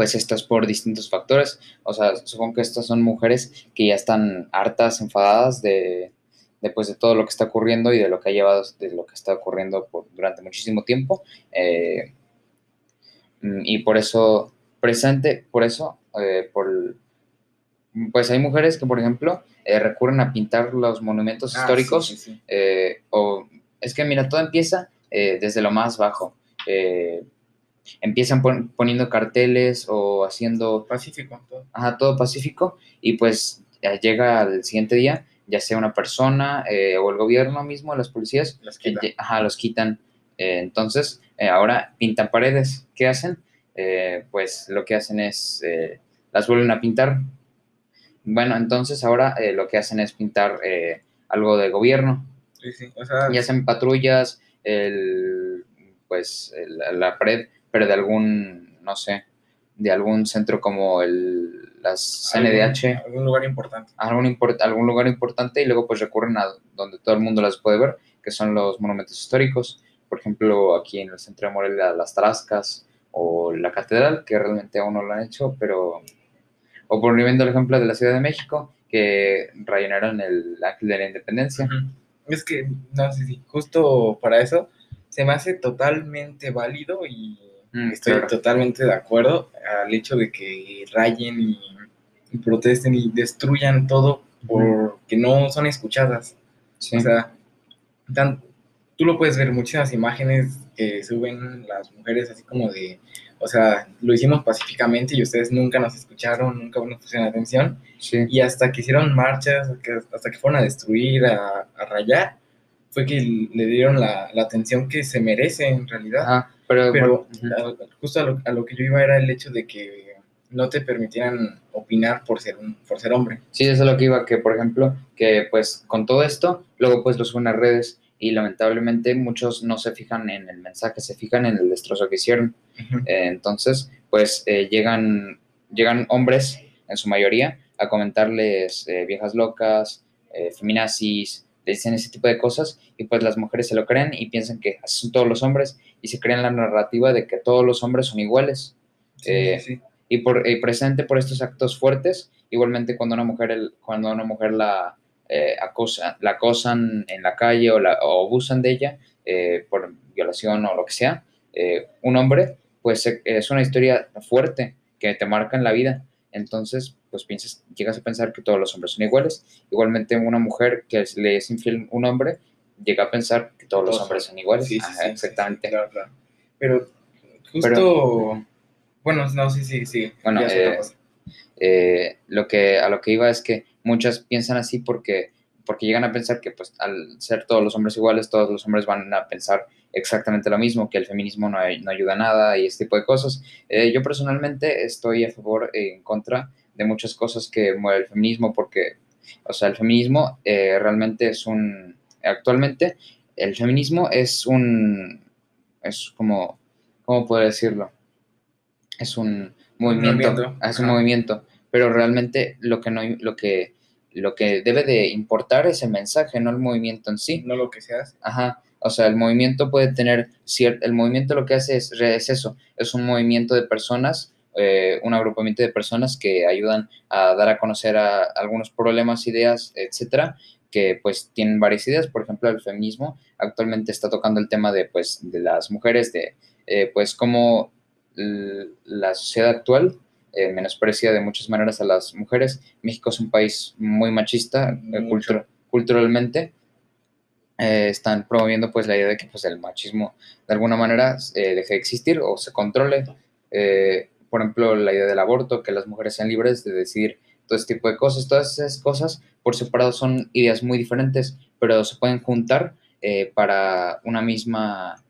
pues esto es por distintos factores. O sea, supongo que estas son mujeres que ya están hartas, enfadadas de, después de todo lo que está ocurriendo y de lo que ha llevado, de lo que está ocurriendo por, durante muchísimo tiempo. Eh, mm, y por eso, presente, por eso, eh, por, pues hay mujeres que, por ejemplo, eh, recurren a pintar los monumentos Ah, históricos. sí, sí, sí. o es que, mira, todo empieza desde lo más bajo. Empiezan pon- poniendo carteles o haciendo Pacífico, todo. ajá, todo pacífico y pues llega al siguiente día, ya sea una persona eh, o el gobierno mismo, las policías, ajá, los quitan. Eh, entonces, eh, ahora pintan paredes. ¿Qué hacen? Eh, pues lo que hacen es, las vuelven a pintar. Bueno, entonces ahora lo que hacen es pintar eh, algo de gobierno. Sí, sí. O sea, Y hacen patrullas, el, pues el- la pared, pero de algún, no sé, de algún centro como el, las CNDH algún, lugar importante. algún, import- algún lugar importante y luego pues recurren a donde todo el mundo las puede ver, que son los monumentos históricos. Por ejemplo, aquí en el centro de Morelia, las Tarascas o la Catedral, que realmente aún no lo han hecho, pero... O poniendo el ejemplo de la Ciudad de México, que rellenaron el Ángel de la Independencia. Ujú. Es que, no sé si justo para eso se me hace totalmente válido y Mm, estoy claro. totalmente de acuerdo al hecho de que rayen y, y protesten y destruyan todo porque no son escuchadas. Sí. O sea, tan- tú lo puedes ver muchas imágenes que suben las mujeres así como de, o sea, lo hicimos pacíficamente y ustedes nunca nos escucharon, nunca nos pusieron atención. sí. Y hasta que hicieron marchas, hasta que fueron a destruir, a, a rayar, fue que le dieron la, la atención que se merece en realidad. Ajá, pero, bueno, justo a lo, a lo que yo iba era el hecho de que no te permitieran opinar por ser, un, por ser hombre. Sí, eso es lo que iba, que por ejemplo, que pues con todo esto, luego pues lo suben a redes y lamentablemente muchos no se fijan en el mensaje, se fijan en el destrozo que hicieron. Eh, entonces, pues eh, llegan, llegan hombres, en su mayoría, a comentarles eh, viejas locas, feminazis, le dicen ese tipo de cosas y pues las mujeres se lo creen y piensan que así son todos los hombres y se creen la narrativa de que todos los hombres son iguales. Sí, Eh, sí, y por y presente por estos actos fuertes igualmente cuando una mujer el- cuando una mujer la eh, acosa la acosan en la calle o, la, o abusan de ella eh, por violación o lo que sea eh, un hombre pues eh, es una historia fuerte que te marca en la vida. Entonces pues piensas llegas a pensar que todos los hombres son iguales. Igualmente una mujer que le es infiel un hombre llega a pensar que todos los hombres son iguales Sí, sí, Ajá, sí, sí, exactamente sí, claro, claro. Pero justo, Pero- bueno, no, sí, sí, sí. Bueno, eh. Eh, lo que, a lo que iba es que muchas piensan así porque, porque llegan a pensar que pues al ser todos los hombres iguales, todos los hombres van a pensar exactamente lo mismo, que el feminismo no, no ayuda a nada y este tipo de cosas. Eh, yo personalmente estoy a favor e en contra de muchas cosas que mueve el feminismo porque, o sea, el feminismo eh, realmente es un, actualmente el feminismo es un, es como, ¿cómo puedo decirlo? Es un movimiento, movimiento, es un movimiento, pero realmente lo que no, lo que, lo que debe de importar es el mensaje, no el movimiento en sí. No lo que se hace. Ajá, o sea, el movimiento puede tener cierto, el movimiento lo que hace es, es eso, es un movimiento de personas, eh, un agrupamiento de personas que ayudan a dar a conocer a algunos problemas, ideas, etcétera, que pues tienen varias ideas, por ejemplo, el feminismo actualmente está tocando el tema de pues de las mujeres, de eh, pues cómo la sociedad actual eh, menosprecia de muchas maneras a las mujeres. México es un país muy machista eh, cultu- culturalmente. Eh, están promoviendo pues la idea de que pues el machismo de alguna manera deje de existir o se controle. Por ejemplo, la idea del aborto, que las mujeres sean libres de decidir todo este tipo de cosas. Todas esas cosas por separado son ideas muy diferentes, pero se pueden juntar eh, para una misma,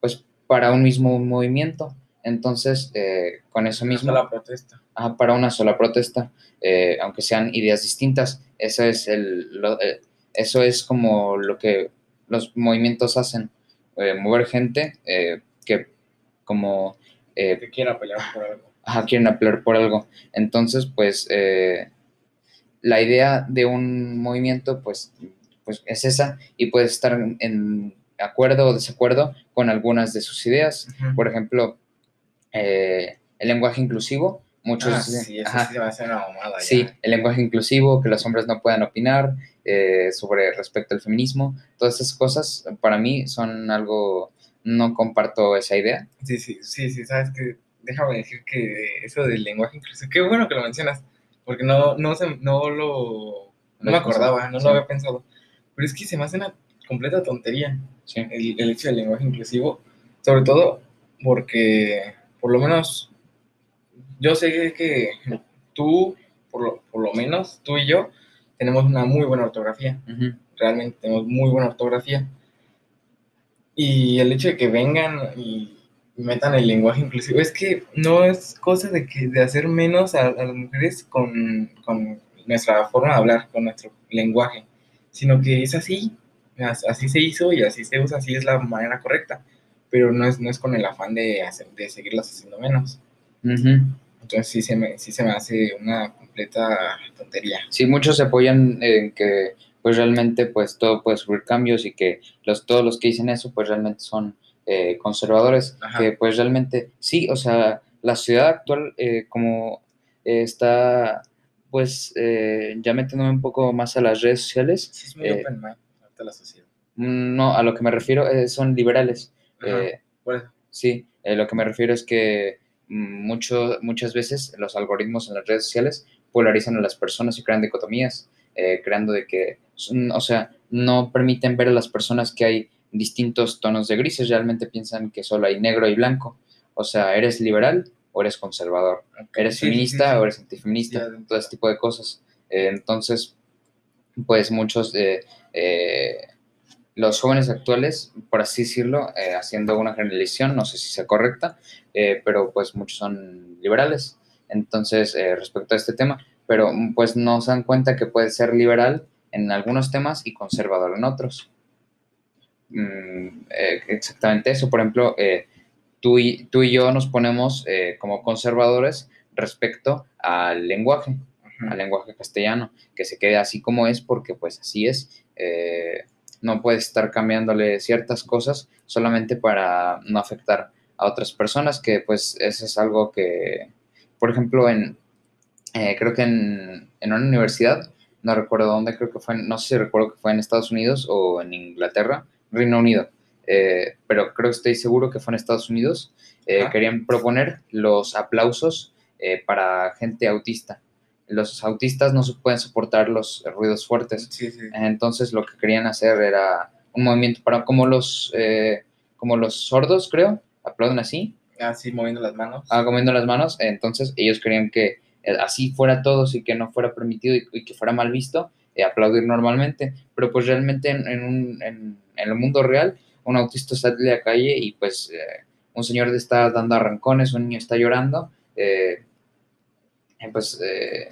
pues para un mismo movimiento. Entonces, eh, con eso mismo, protesta. para una sola protesta, eh, aunque sean ideas distintas. Eso es, el, lo- eso es como lo que los movimientos hacen, mover gente que como Que quiera pelear por algo. Ajá, quieren apelar por algo. Entonces, pues eh, la idea de un movimiento, pues, pues es esa y puede estar en, acuerdo o desacuerdo con algunas de sus ideas. Por ejemplo, eh, el lenguaje inclusivo. Muchos, Ah, sí, eso sí va a ser una mamada. ya. Sí, el lenguaje inclusivo, que los hombres no puedan opinar eh, sobre respecto al feminismo, todas esas cosas para mí son algo, no comparto esa idea. Sí, sí, sí, sí, sabes que déjame decir que eso del lenguaje inclusivo, qué bueno que lo mencionas, porque no, no, se, no lo, no me acordaba, no Sí. lo había pensado, pero es que se me hace una completa tontería Sí, el, el hecho del lenguaje inclusivo, sobre todo porque, por lo menos, yo sé que tú, por lo, por lo menos, tú y yo, tenemos una muy buena ortografía, Ujú. realmente tenemos muy buena ortografía. Y el hecho de que vengan y metan el lenguaje inclusivo, es que no es cosa de, que, de hacer menos a, a las mujeres con, con nuestra forma de hablar, con nuestro lenguaje, sino que es así, as- así se hizo y así se usa, así es la manera correcta, pero no es, no es con el afán de, hacer, de seguirlas haciendo menos. Ujú. Entonces sí se me, sí se me hace una completa tontería. Sí, muchos se apoyan en que pues realmente pues todo puede sufrir cambios y que los, todos los que dicen eso pues realmente son eh, conservadores, Ajá. que pues realmente sí, o sea, la ciudad actual eh, como eh, está pues eh, ya metiéndome un poco más a las redes sociales, Sí es muy Eh, open mind, ahorita la sociedad. mm, no, a lo que me refiero son liberales. Sí, lo que me refiero es que mm, mucho, muchas veces los algoritmos en las redes sociales polarizan a las personas y crean dicotomías, creando de que, mm, o sea, no permiten ver a las personas que hay distintos tonos de grises, realmente piensan que solo hay negro y blanco. O sea, ¿eres liberal o eres conservador? ¿Eres sí, feminista sí, sí. o eres antifeminista? Todo ese tipo de cosas. Eh, entonces, pues muchos eh, eh, los jóvenes actuales, por así decirlo, eh, haciendo una generalización, no sé si sea correcta, pero pues muchos son liberales. Entonces, respecto a este tema, pero pues no se dan cuenta que puede ser liberal en algunos temas y conservador en otros. Mm, eh, exactamente eso. Por ejemplo, eh, tú, y, tú y yo nos ponemos eh, como conservadores respecto al lenguaje al lenguaje castellano, que se quede así como es porque pues así es. Eh, no puedes estar cambiándole ciertas cosas solamente para no afectar a otras personas, que pues eso es algo que, por ejemplo, en, eh, creo que en, en una universidad, no recuerdo dónde, creo que fue, no sé si recuerdo que fue en Estados Unidos o en Inglaterra, Reino Unido, eh, pero creo que estoy seguro que fue en Estados Unidos, eh, querían proponer los aplausos eh, para gente autista. Los autistas no se pueden soportar los ruidos fuertes, Sí, sí. entonces lo que querían hacer era un movimiento para como los, eh, como los sordos, creo, aplauden así, Así moviendo las manos. ah, comiendo las manos, entonces ellos querían que eh, así fuera todos y que no fuera permitido y, y que fuera mal visto eh, aplaudir normalmente, pero pues realmente en, en un- en- en el mundo real un autista sale de la calle y pues eh, un señor le está dando arrancones, un niño está llorando, eh, pues, eh,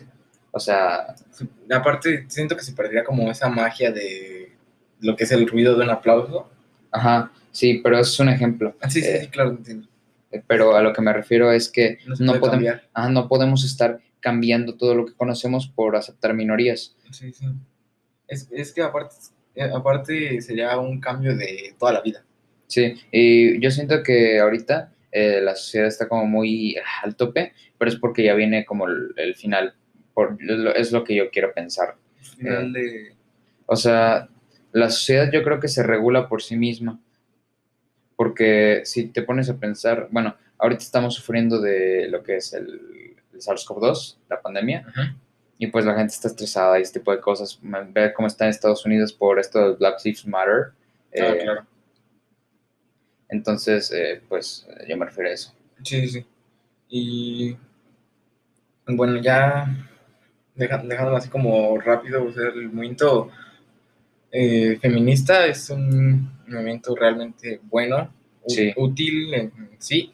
o sea, Aparte, siento que se perdería como esa magia de lo que es el ruido de un aplauso. ajá, sí, pero es un ejemplo. Ah, Sí, sí, sí, claro, entiendo. Pero a lo que me refiero es que No podemos, ajá, no podemos estar cambiando todo lo que conocemos por aceptar minorías. Sí, sí. Es, es que aparte, aparte sería un cambio de toda la vida. Sí, y yo siento que ahorita eh, la sociedad está como muy al tope, pero es porque ya viene como el, el final, por, es lo- que yo quiero pensar. Final de... O sea, la sociedad yo creo que se regula por sí misma, porque si te pones a pensar, bueno, ahorita estamos sufriendo de lo que es el, el SARS-CoV-2, la pandemia. Y pues la gente está estresada y este tipo de cosas. Ver cómo está en Estados Unidos por esto del Black Lives Matter. Ah, eh, claro. Entonces, eh, pues yo me refiero a eso. Sí, sí. Y bueno, ya dejándolo así como rápido, o sea, el movimiento eh, feminista es un movimiento realmente bueno, Sí. útil en sí,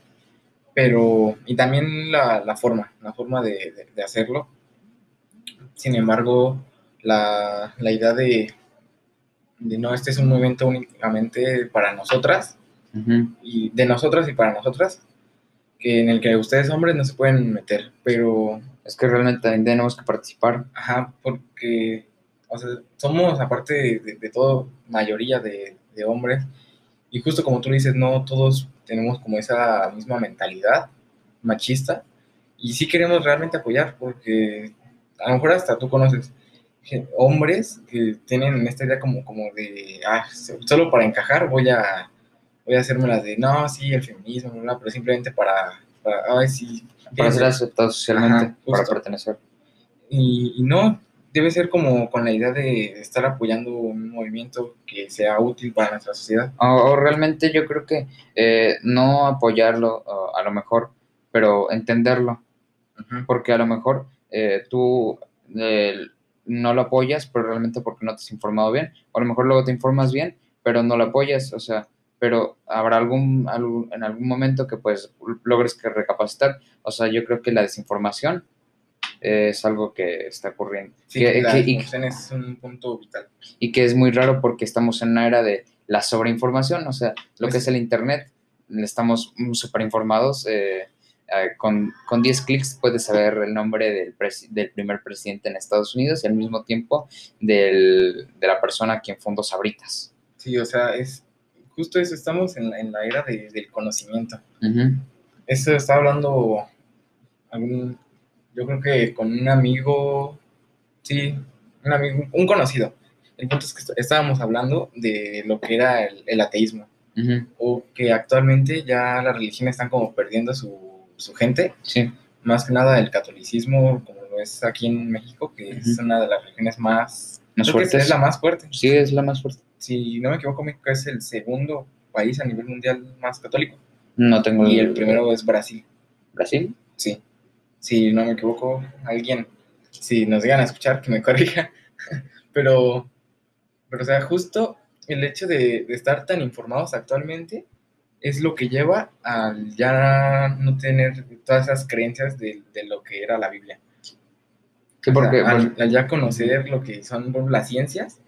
pero y también la, la forma, la forma de, de- de hacerlo. Sin embargo, la, la idea de, de no, este es un movimiento únicamente para nosotras, y de nosotras y para nosotras, que en el que ustedes hombres no se pueden meter, pero, Es que realmente también tenemos que participar. ajá, porque, o sea, somos, aparte de, de- de todo, mayoría de, de hombres, y justo como tú dices, no todos tenemos como esa misma mentalidad, machista y sí queremos realmente apoyar porque a lo mejor hasta tú conoces hombres que tienen esta idea como, como de, ah, solo para encajar voy a, voy a hacerme las de, no, sí, el feminismo, pero simplemente para, para, ay, sí. Para ser aceptado socialmente, para pertenecer. Y, y, no, debe ser como con la idea de estar apoyando un movimiento que sea útil para nuestra sociedad. O, realmente yo creo que eh, no apoyarlo a lo mejor, pero entenderlo. Porque a lo mejor eh, tú no lo apoyas, pero realmente porque no te has informado bien. O a lo mejor luego te informas bien, pero no lo apoyas. O sea, pero habrá algún, en algún momento que pues logres que recapacitar. O sea, yo creo que la desinformación es algo que está ocurriendo. Sí, la es un punto vital. Y que es muy raro porque estamos en una era de la sobreinformación, o sea, lo que pues es el Internet, estamos súper informados. Eh, eh, con, con 10 clics puedes saber el nombre del, del, primer presidente en Estados Unidos y al mismo tiempo del, de la persona quien fundó Sabritas. Sí, o sea, es justo eso, estamos en, en la era del conocimiento. Eso está hablando algún, yo creo que con un amigo, sí, un amigo, un conocido. El punto es que estábamos hablando de lo que era el, ateísmo, o que actualmente ya las religiones están como perdiendo su su gente. Sí. Más que nada el catolicismo, como lo es aquí en México, que es una de las religiones más... Más fuertes. Es la más fuerte. Sí, es la más fuerte. Si no me equivoco, México es el segundo país a nivel mundial más católico. No tengo Y el primero es Brasil. ¿Brasil? Sí. Si no me equivoco, alguien, si nos llegan a escuchar, que me corrija. pero, pero, o sea, justo el hecho de, de estar tan informados actualmente es lo que lleva al ya no tener todas esas creencias de, lo que era la Biblia. Sí, porque al, ya conocer lo que son las ciencias,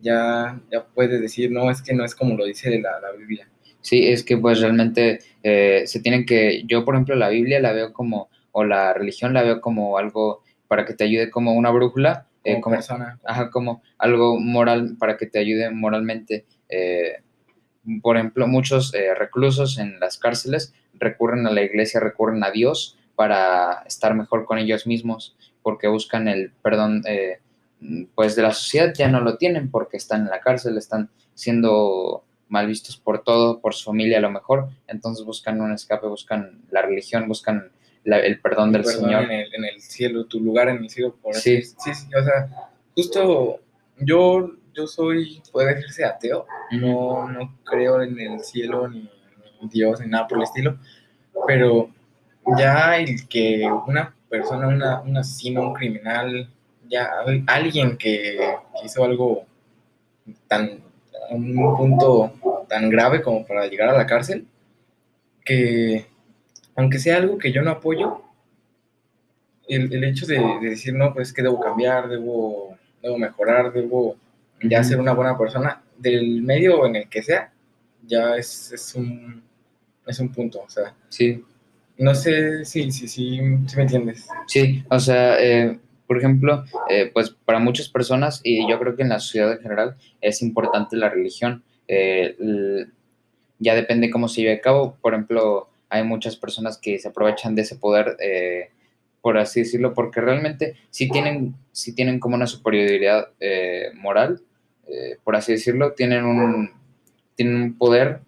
ya, ya puedes decir, no, es que no es como lo dice la, la Biblia. Sí, es que pues realmente eh, se tienen que, yo por ejemplo la Biblia la veo como, o la religión la veo como algo para que te ayude como una brújula. Eh, como, persona. Ajá, como algo moral para que te ayude moralmente. Eh, por ejemplo, muchos eh, reclusos en las cárceles recurren a la iglesia, recurren a Dios para estar mejor con ellos mismos, porque buscan el perdón, eh, pues de la sociedad ya no lo tienen porque están en la cárcel, están siendo mal vistos por todo, por su familia a lo mejor, entonces buscan un escape, buscan la religión, buscan el perdón del Señor. En el, cielo, tu lugar en el cielo. Por sí. sí, sí, o sea, justo yo yo soy, puede decirse ateo, no, no creo en el cielo ni en Dios ni nada por el estilo, pero ya el que una persona, una, un asesino, un criminal, ya alguien que hizo algo tan, un punto tan grave como para llegar a la cárcel, que aunque sea algo que yo no apoyo, el, el hecho de, de, decir, no, pues que debo cambiar, debo, debo mejorar, debo ya ser una buena persona del medio en el que sea, ya es, es, un, es un punto, o sea. Sí. No sé si, si, si, si me entiendes. Sí, o sea, eh, por ejemplo, eh, pues para muchas personas, y yo creo que en la sociedad en general, es importante la religión. Eh, ya depende cómo se lleve a cabo. Por ejemplo, hay muchas personas que se aprovechan de ese poder por así decirlo, porque realmente sí tienen, sí tienen como una superioridad eh, moral, eh, por así decirlo, tienen un, tienen un poder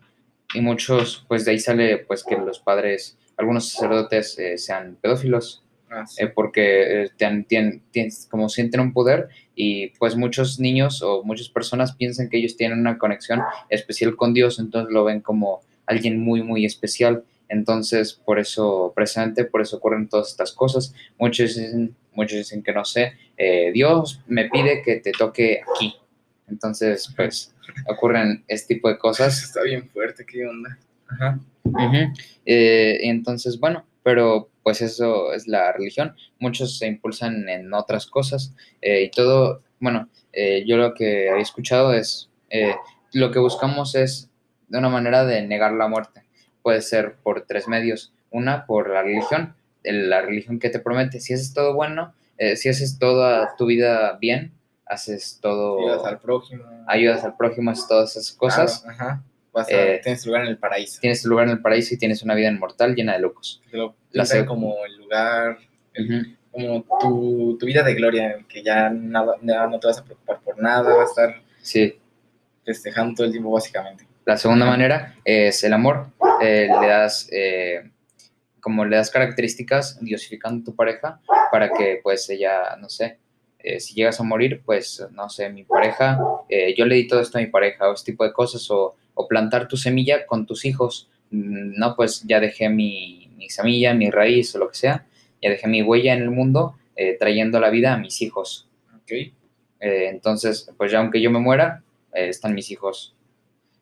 y muchos, pues de ahí sale pues que los padres, algunos sacerdotes eh, sean pedófilos, ah, porque tienen, como sienten un poder y pues muchos niños o muchas personas piensan que ellos tienen una conexión especial con Dios, entonces lo ven como alguien muy, muy especial entonces, por eso, presente, por eso ocurren todas estas cosas. Muchos dicen, muchos dicen que no sé, eh, Dios me pide que te toque aquí. Entonces, pues, ocurren este tipo de cosas. Está bien fuerte, ¿qué onda? Ajá. Eh, entonces, bueno, pero pues eso es la religión. Muchos se impulsan en otras cosas eh, y todo, bueno, yo lo que he escuchado es, lo que buscamos es de una manera de negar la muerte puede ser por tres medios. Una, por la religión, la religión que te promete, si haces todo bueno, eh, si haces toda tu vida bien, haces todo... Ayudas al prójimo. Ayudas al prójimo, haces todas esas cosas. vas a, Eh, tienes lugar en el paraíso. Tienes tu lugar en el paraíso y tienes una vida inmortal llena de locos. Lo La como el lugar, el- como tu, tu vida de gloria, que ya, nada, ya no te vas a preocupar por nada, vas a estar Sí. festejando todo el tiempo básicamente. La segunda manera es el amor. Eh, le das, eh, como le das características diosificando a tu pareja para que pues ella, no sé, eh, si llegas a morir, pues no sé, mi pareja, eh, yo le di todo esto a mi pareja o este tipo de cosas o, o plantar tu semilla con tus hijos. Mm, No, pues ya dejé mi, mi semilla, mi raíz o lo que sea, ya dejé mi huella en el mundo eh, trayendo la vida a mis hijos. Entonces, pues ya aunque yo me muera, están mis hijos.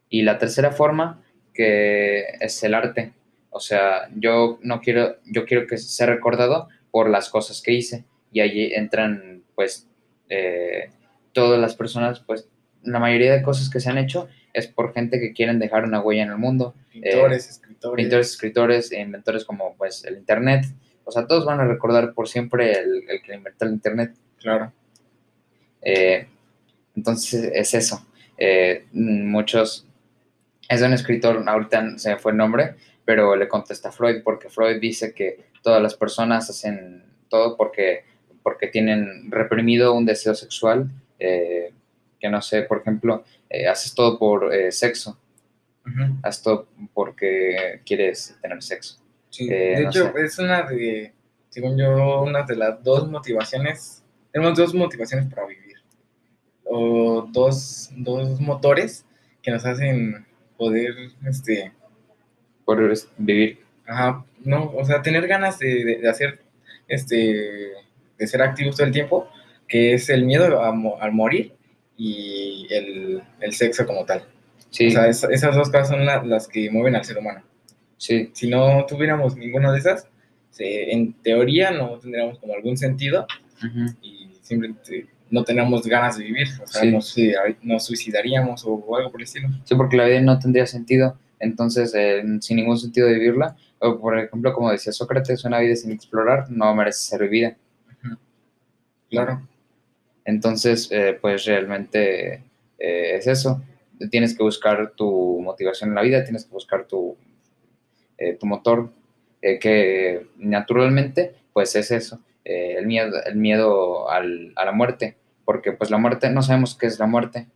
Y la tercera forma, que es el arte. O sea, yo no quiero, yo quiero que sea recordado por las cosas que hice. Y allí entran, pues, eh, todas las personas, pues, la mayoría de cosas que se han hecho es por gente que quieren dejar una huella en el mundo. Pintores, escritores. Pintores, escritores, e inventores como, pues, el Internet. O sea, todos van a recordar por siempre el, el que inventó el Internet. Claro. Eh, entonces es eso. Eh, muchos. Es un escritor, ahorita se me fue el nombre, pero le contesta a Freud porque Freud dice que todas las personas hacen todo porque, porque tienen reprimido un deseo sexual. eh, que no sé, por ejemplo, eh, haces todo por eh, sexo, Ujú. haces todo porque quieres tener sexo. Sí, de no hecho, sé. es una de, según yo, una de las dos motivaciones, tenemos dos motivaciones para vivir, o dos, dos motores que nos hacen poder, este, Por es- vivir. ajá, no, o sea, tener ganas de, de- de hacer, este, de ser activos todo el tiempo, que es el miedo a mo- al morir y el, el sexo como tal. Sí, O sea, es- esas dos cosas son la- las que mueven al ser humano. sí, si no tuviéramos ninguna de esas, se- en teoría no tendríamos como algún sentido ujú, y simplemente no tenemos ganas de vivir, o sea, Sí. nos, nos suicidaríamos o, algo por el estilo. Sí, porque la vida no tendría sentido, entonces, eh, sin ningún sentido de vivirla. O, por ejemplo, como decía Sócrates, una vida sin explorar no merece ser vivida. Claro, Entonces, eh, pues realmente eh, es eso. Tienes que buscar tu motivación en la vida, tienes que buscar tu, eh, tu motor, que naturalmente, pues es eso, el miedo, al- a la muerte, porque pues la muerte, no sabemos qué es la muerte,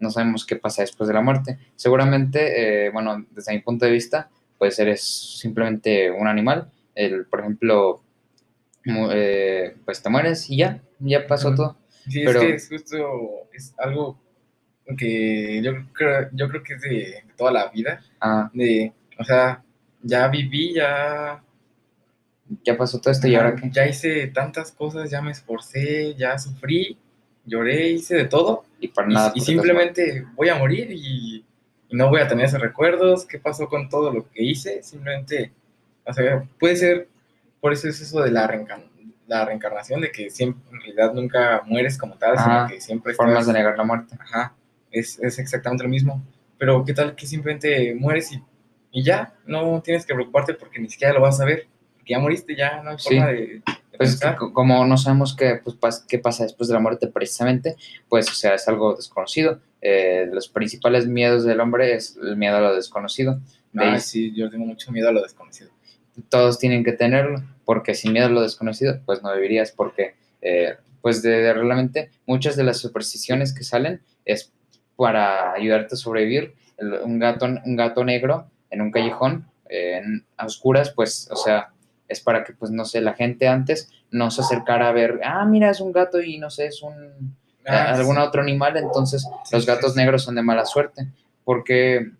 no sabemos qué pasa después de la muerte. Seguramente, bueno, desde mi punto de vista, pues eres simplemente un animal. El, por ejemplo, eh, pues te mueres y ya, ya pasó todo. sí, Pero- es que es justo, es algo que yo creo, yo creo que es de toda la vida, Ah, de, o sea, ya viví, ya, ya pasó todo esto y ahora qué. ya hice tantas cosas, ya me esforcé, ya sufrí, lloré, hice de todo Y para y, nada. y porque simplemente voy a morir y, y no voy a tener esos recuerdos, qué pasó con todo lo que hice, simplemente, o sea, puede ser, por eso es eso de la, reencarn- la reencarnación, de que siempre, en realidad nunca mueres como tal, Ajá, sino que siempre estás- formas de negar la muerte. ajá, es, es exactamente lo mismo, pero qué tal que simplemente mueres y, y ya, no tienes que preocuparte porque ni siquiera lo vas a ver, porque ya moriste, ya no hay forma de, de Pues es que como no sabemos qué, pues, pas- qué pasa después de la muerte precisamente, pues o sea, es algo desconocido. Eh, los principales miedos del hombre es el miedo a lo desconocido. De ahí Ah, sí, yo tengo mucho miedo a lo desconocido. Todos tienen que tenerlo, porque sin miedo a lo desconocido, pues no vivirías, porque eh, pues de, de realmente muchas de las supersticiones que salen es para ayudarte a sobrevivir. El- un, gato, un gato negro en un callejón, eh, en, a oscuras, pues, o sea, es para que, pues, no sé, la gente antes no se acercara a ver, ah, mira, es un gato y no sé, es un, Ah, algún sí. otro animal, entonces Sí, los gatos sí. negros son de mala suerte, porque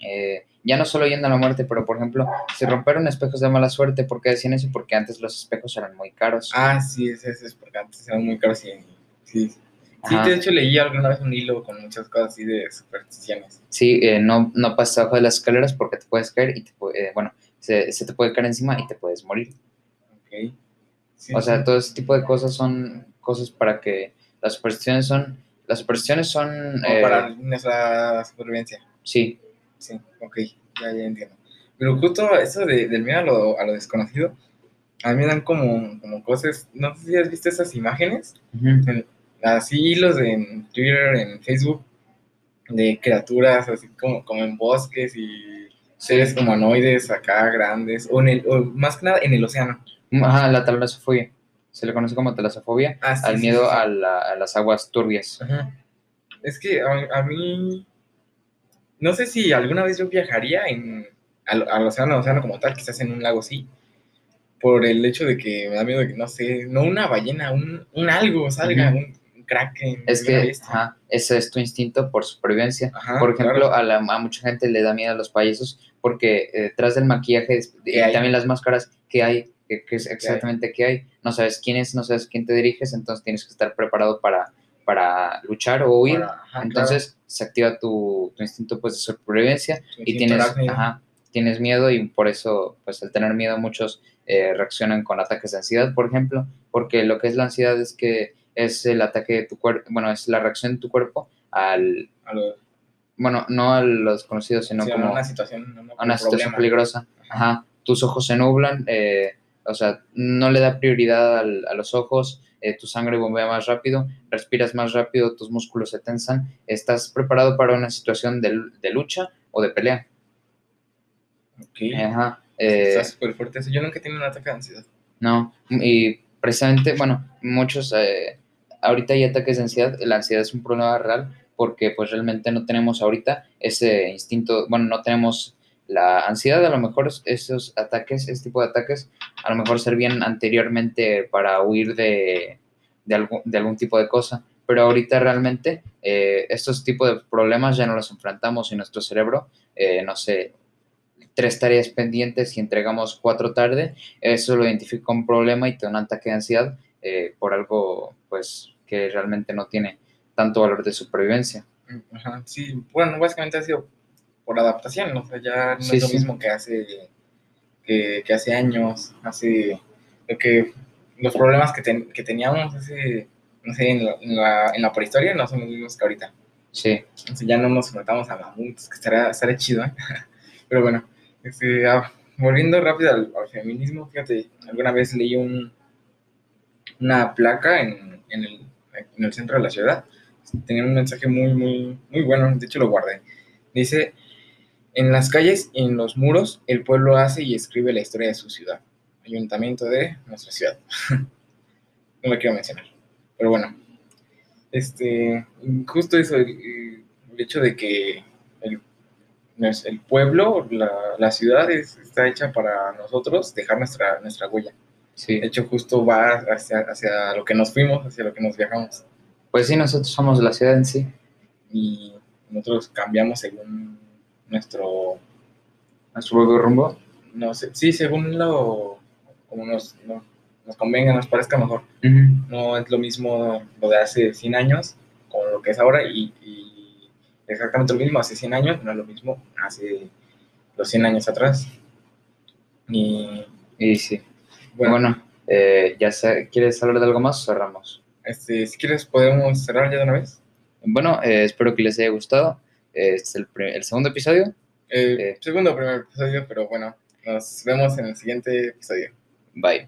eh, ya no solo yendo a la muerte, pero por ejemplo, si romperon espejos de mala suerte, ¿por qué decían eso? Porque antes los espejos eran muy caros. Ah, sí, ese es, porque antes eran muy caros y sí. Sí, Ajá. de hecho leí alguna vez un hilo con muchas cosas así de supersticiones. Sí, eh, no, no pases abajo de las escaleras porque te puedes caer y te pu- eh, bueno, se, se te puede caer encima y te puedes morir. Ok. Sí, O sea, sí. todo ese tipo de cosas son cosas para que las supersticiones son, las supersticiones son, Como eh, para nuestra supervivencia. sí, Sí, ok, ya, ya entiendo. Pero justo eso de, del miedo a lo, a lo desconocido, a mí me dan como, como cosas, no sé si has visto esas imágenes, así hilos en Twitter, en Facebook, de criaturas así como, como en bosques y seres humanoides acá grandes, o, en el, o más que nada en el océano. Ajá, la talasofobia. Se le conoce como talasofobia Ah, sí, al sí, miedo. A, la- a las aguas turbias. Ajá. Es que a, a mí, no sé si alguna vez yo viajaría en, al, al océano, océano como tal, quizás en un lago sí, por el hecho de que me da miedo de que, no sé, no una ballena, un, un algo salga, un, un kraken. Es que ajá, ese es tu instinto por supervivencia. Ajá, Por ejemplo, claro. a, la- a mucha gente le da miedo a los payasos porque eh, detrás del maquillaje y también las máscaras, ¿qué hay? ¿Qué, qué es exactamente qué hay? No sabes quién es, no sabes quién te diriges, entonces tienes que estar preparado para, para luchar o huir. Ajá, entonces se activa tu, tu instinto pues, de supervivencia y tienes, ajá, tienes miedo y por eso, pues al tener miedo muchos eh, reaccionan con ataques de ansiedad, por ejemplo, porque lo que es la ansiedad es que es el ataque de tu cuerpo, bueno, es la reacción de tu cuerpo al, A lo- bueno, no a los conocidos, sino sí, a como una situación, a una- a una un situación peligrosa. Ajá, tus ojos se nublan, eh, o sea, no le da prioridad al- a los ojos, eh, tu sangre bombea más rápido, respiras más rápido, tus músculos se tensan, estás preparado para una situación de, de lucha o de pelea. Ok. Ajá, eh, Está súper fuerte eso. Yo nunca he tenido un ataque de ansiedad. no, y precisamente, bueno, muchos, eh, ahorita hay ataques de ansiedad, la ansiedad es un problema real porque pues realmente no tenemos ahorita ese instinto, bueno, no tenemos la ansiedad, a lo mejor es- esos ataques, este tipo de ataques, a lo mejor servían anteriormente para huir de, de, algún, de algún tipo de cosa, pero ahorita realmente eh, estos tipos de problemas ya no los enfrentamos y nuestro cerebro, eh, no sé, tres tareas pendientes y entregamos cuatro tarde, eso lo identifica un problema y te da un ataque de ansiedad eh, por algo pues que realmente no tiene tanto valor de supervivencia. Sí, bueno, básicamente ha sido por adaptación, o sea, ya no Sí, es lo sí. mismo que hace, que, que hace años, hace, lo que, los problemas que, ten- que teníamos hace, no sé, en la, en, la, en la prehistoria no son los mismos que ahorita. Sí, sea, ya no nos enfrentamos a mamuts, que estaría, estaría chido, ¿eh? Pero bueno, este, ah, volviendo rápido al, al feminismo, fíjate, alguna vez leí un, una placa en, en, el, en el centro de la ciudad. Tenía un mensaje muy, muy, muy bueno, de hecho lo guardé. Dice, en las calles y en los muros, el pueblo hace y escribe la historia de su ciudad. Ayuntamiento de nuestra ciudad. no lo quiero mencionar. Pero bueno, este, justo eso, el, el hecho de que el, el pueblo, la, la ciudad es- está hecha para nosotros dejar nuestra, nuestra huella. sí. De hecho, justo va hacia, hacia lo que nos fuimos, hacia lo que nos viajamos. Pues sí, nosotros somos la ciudad en sí. Y nosotros cambiamos según nuestro, Nuestro propio rumbo. no sé, sí, según lo, como nos, no- nos convenga, nos parezca mejor. No es lo mismo lo de hace 100 años con lo que es ahora y, y exactamente lo mismo hace 100 años, no es lo mismo hace los 100 años atrás. Y Y sí. bueno, Bueno, eh, ya sé, ¿quieres hablar de algo más? Cerramos. este, si quieres podemos cerrar ya de una vez. Bueno, eh, espero que les haya gustado. Es el, el segundo episodio. Eh, Eh. Segundo o primer episodio, pero bueno, nos vemos en el siguiente episodio. Bye.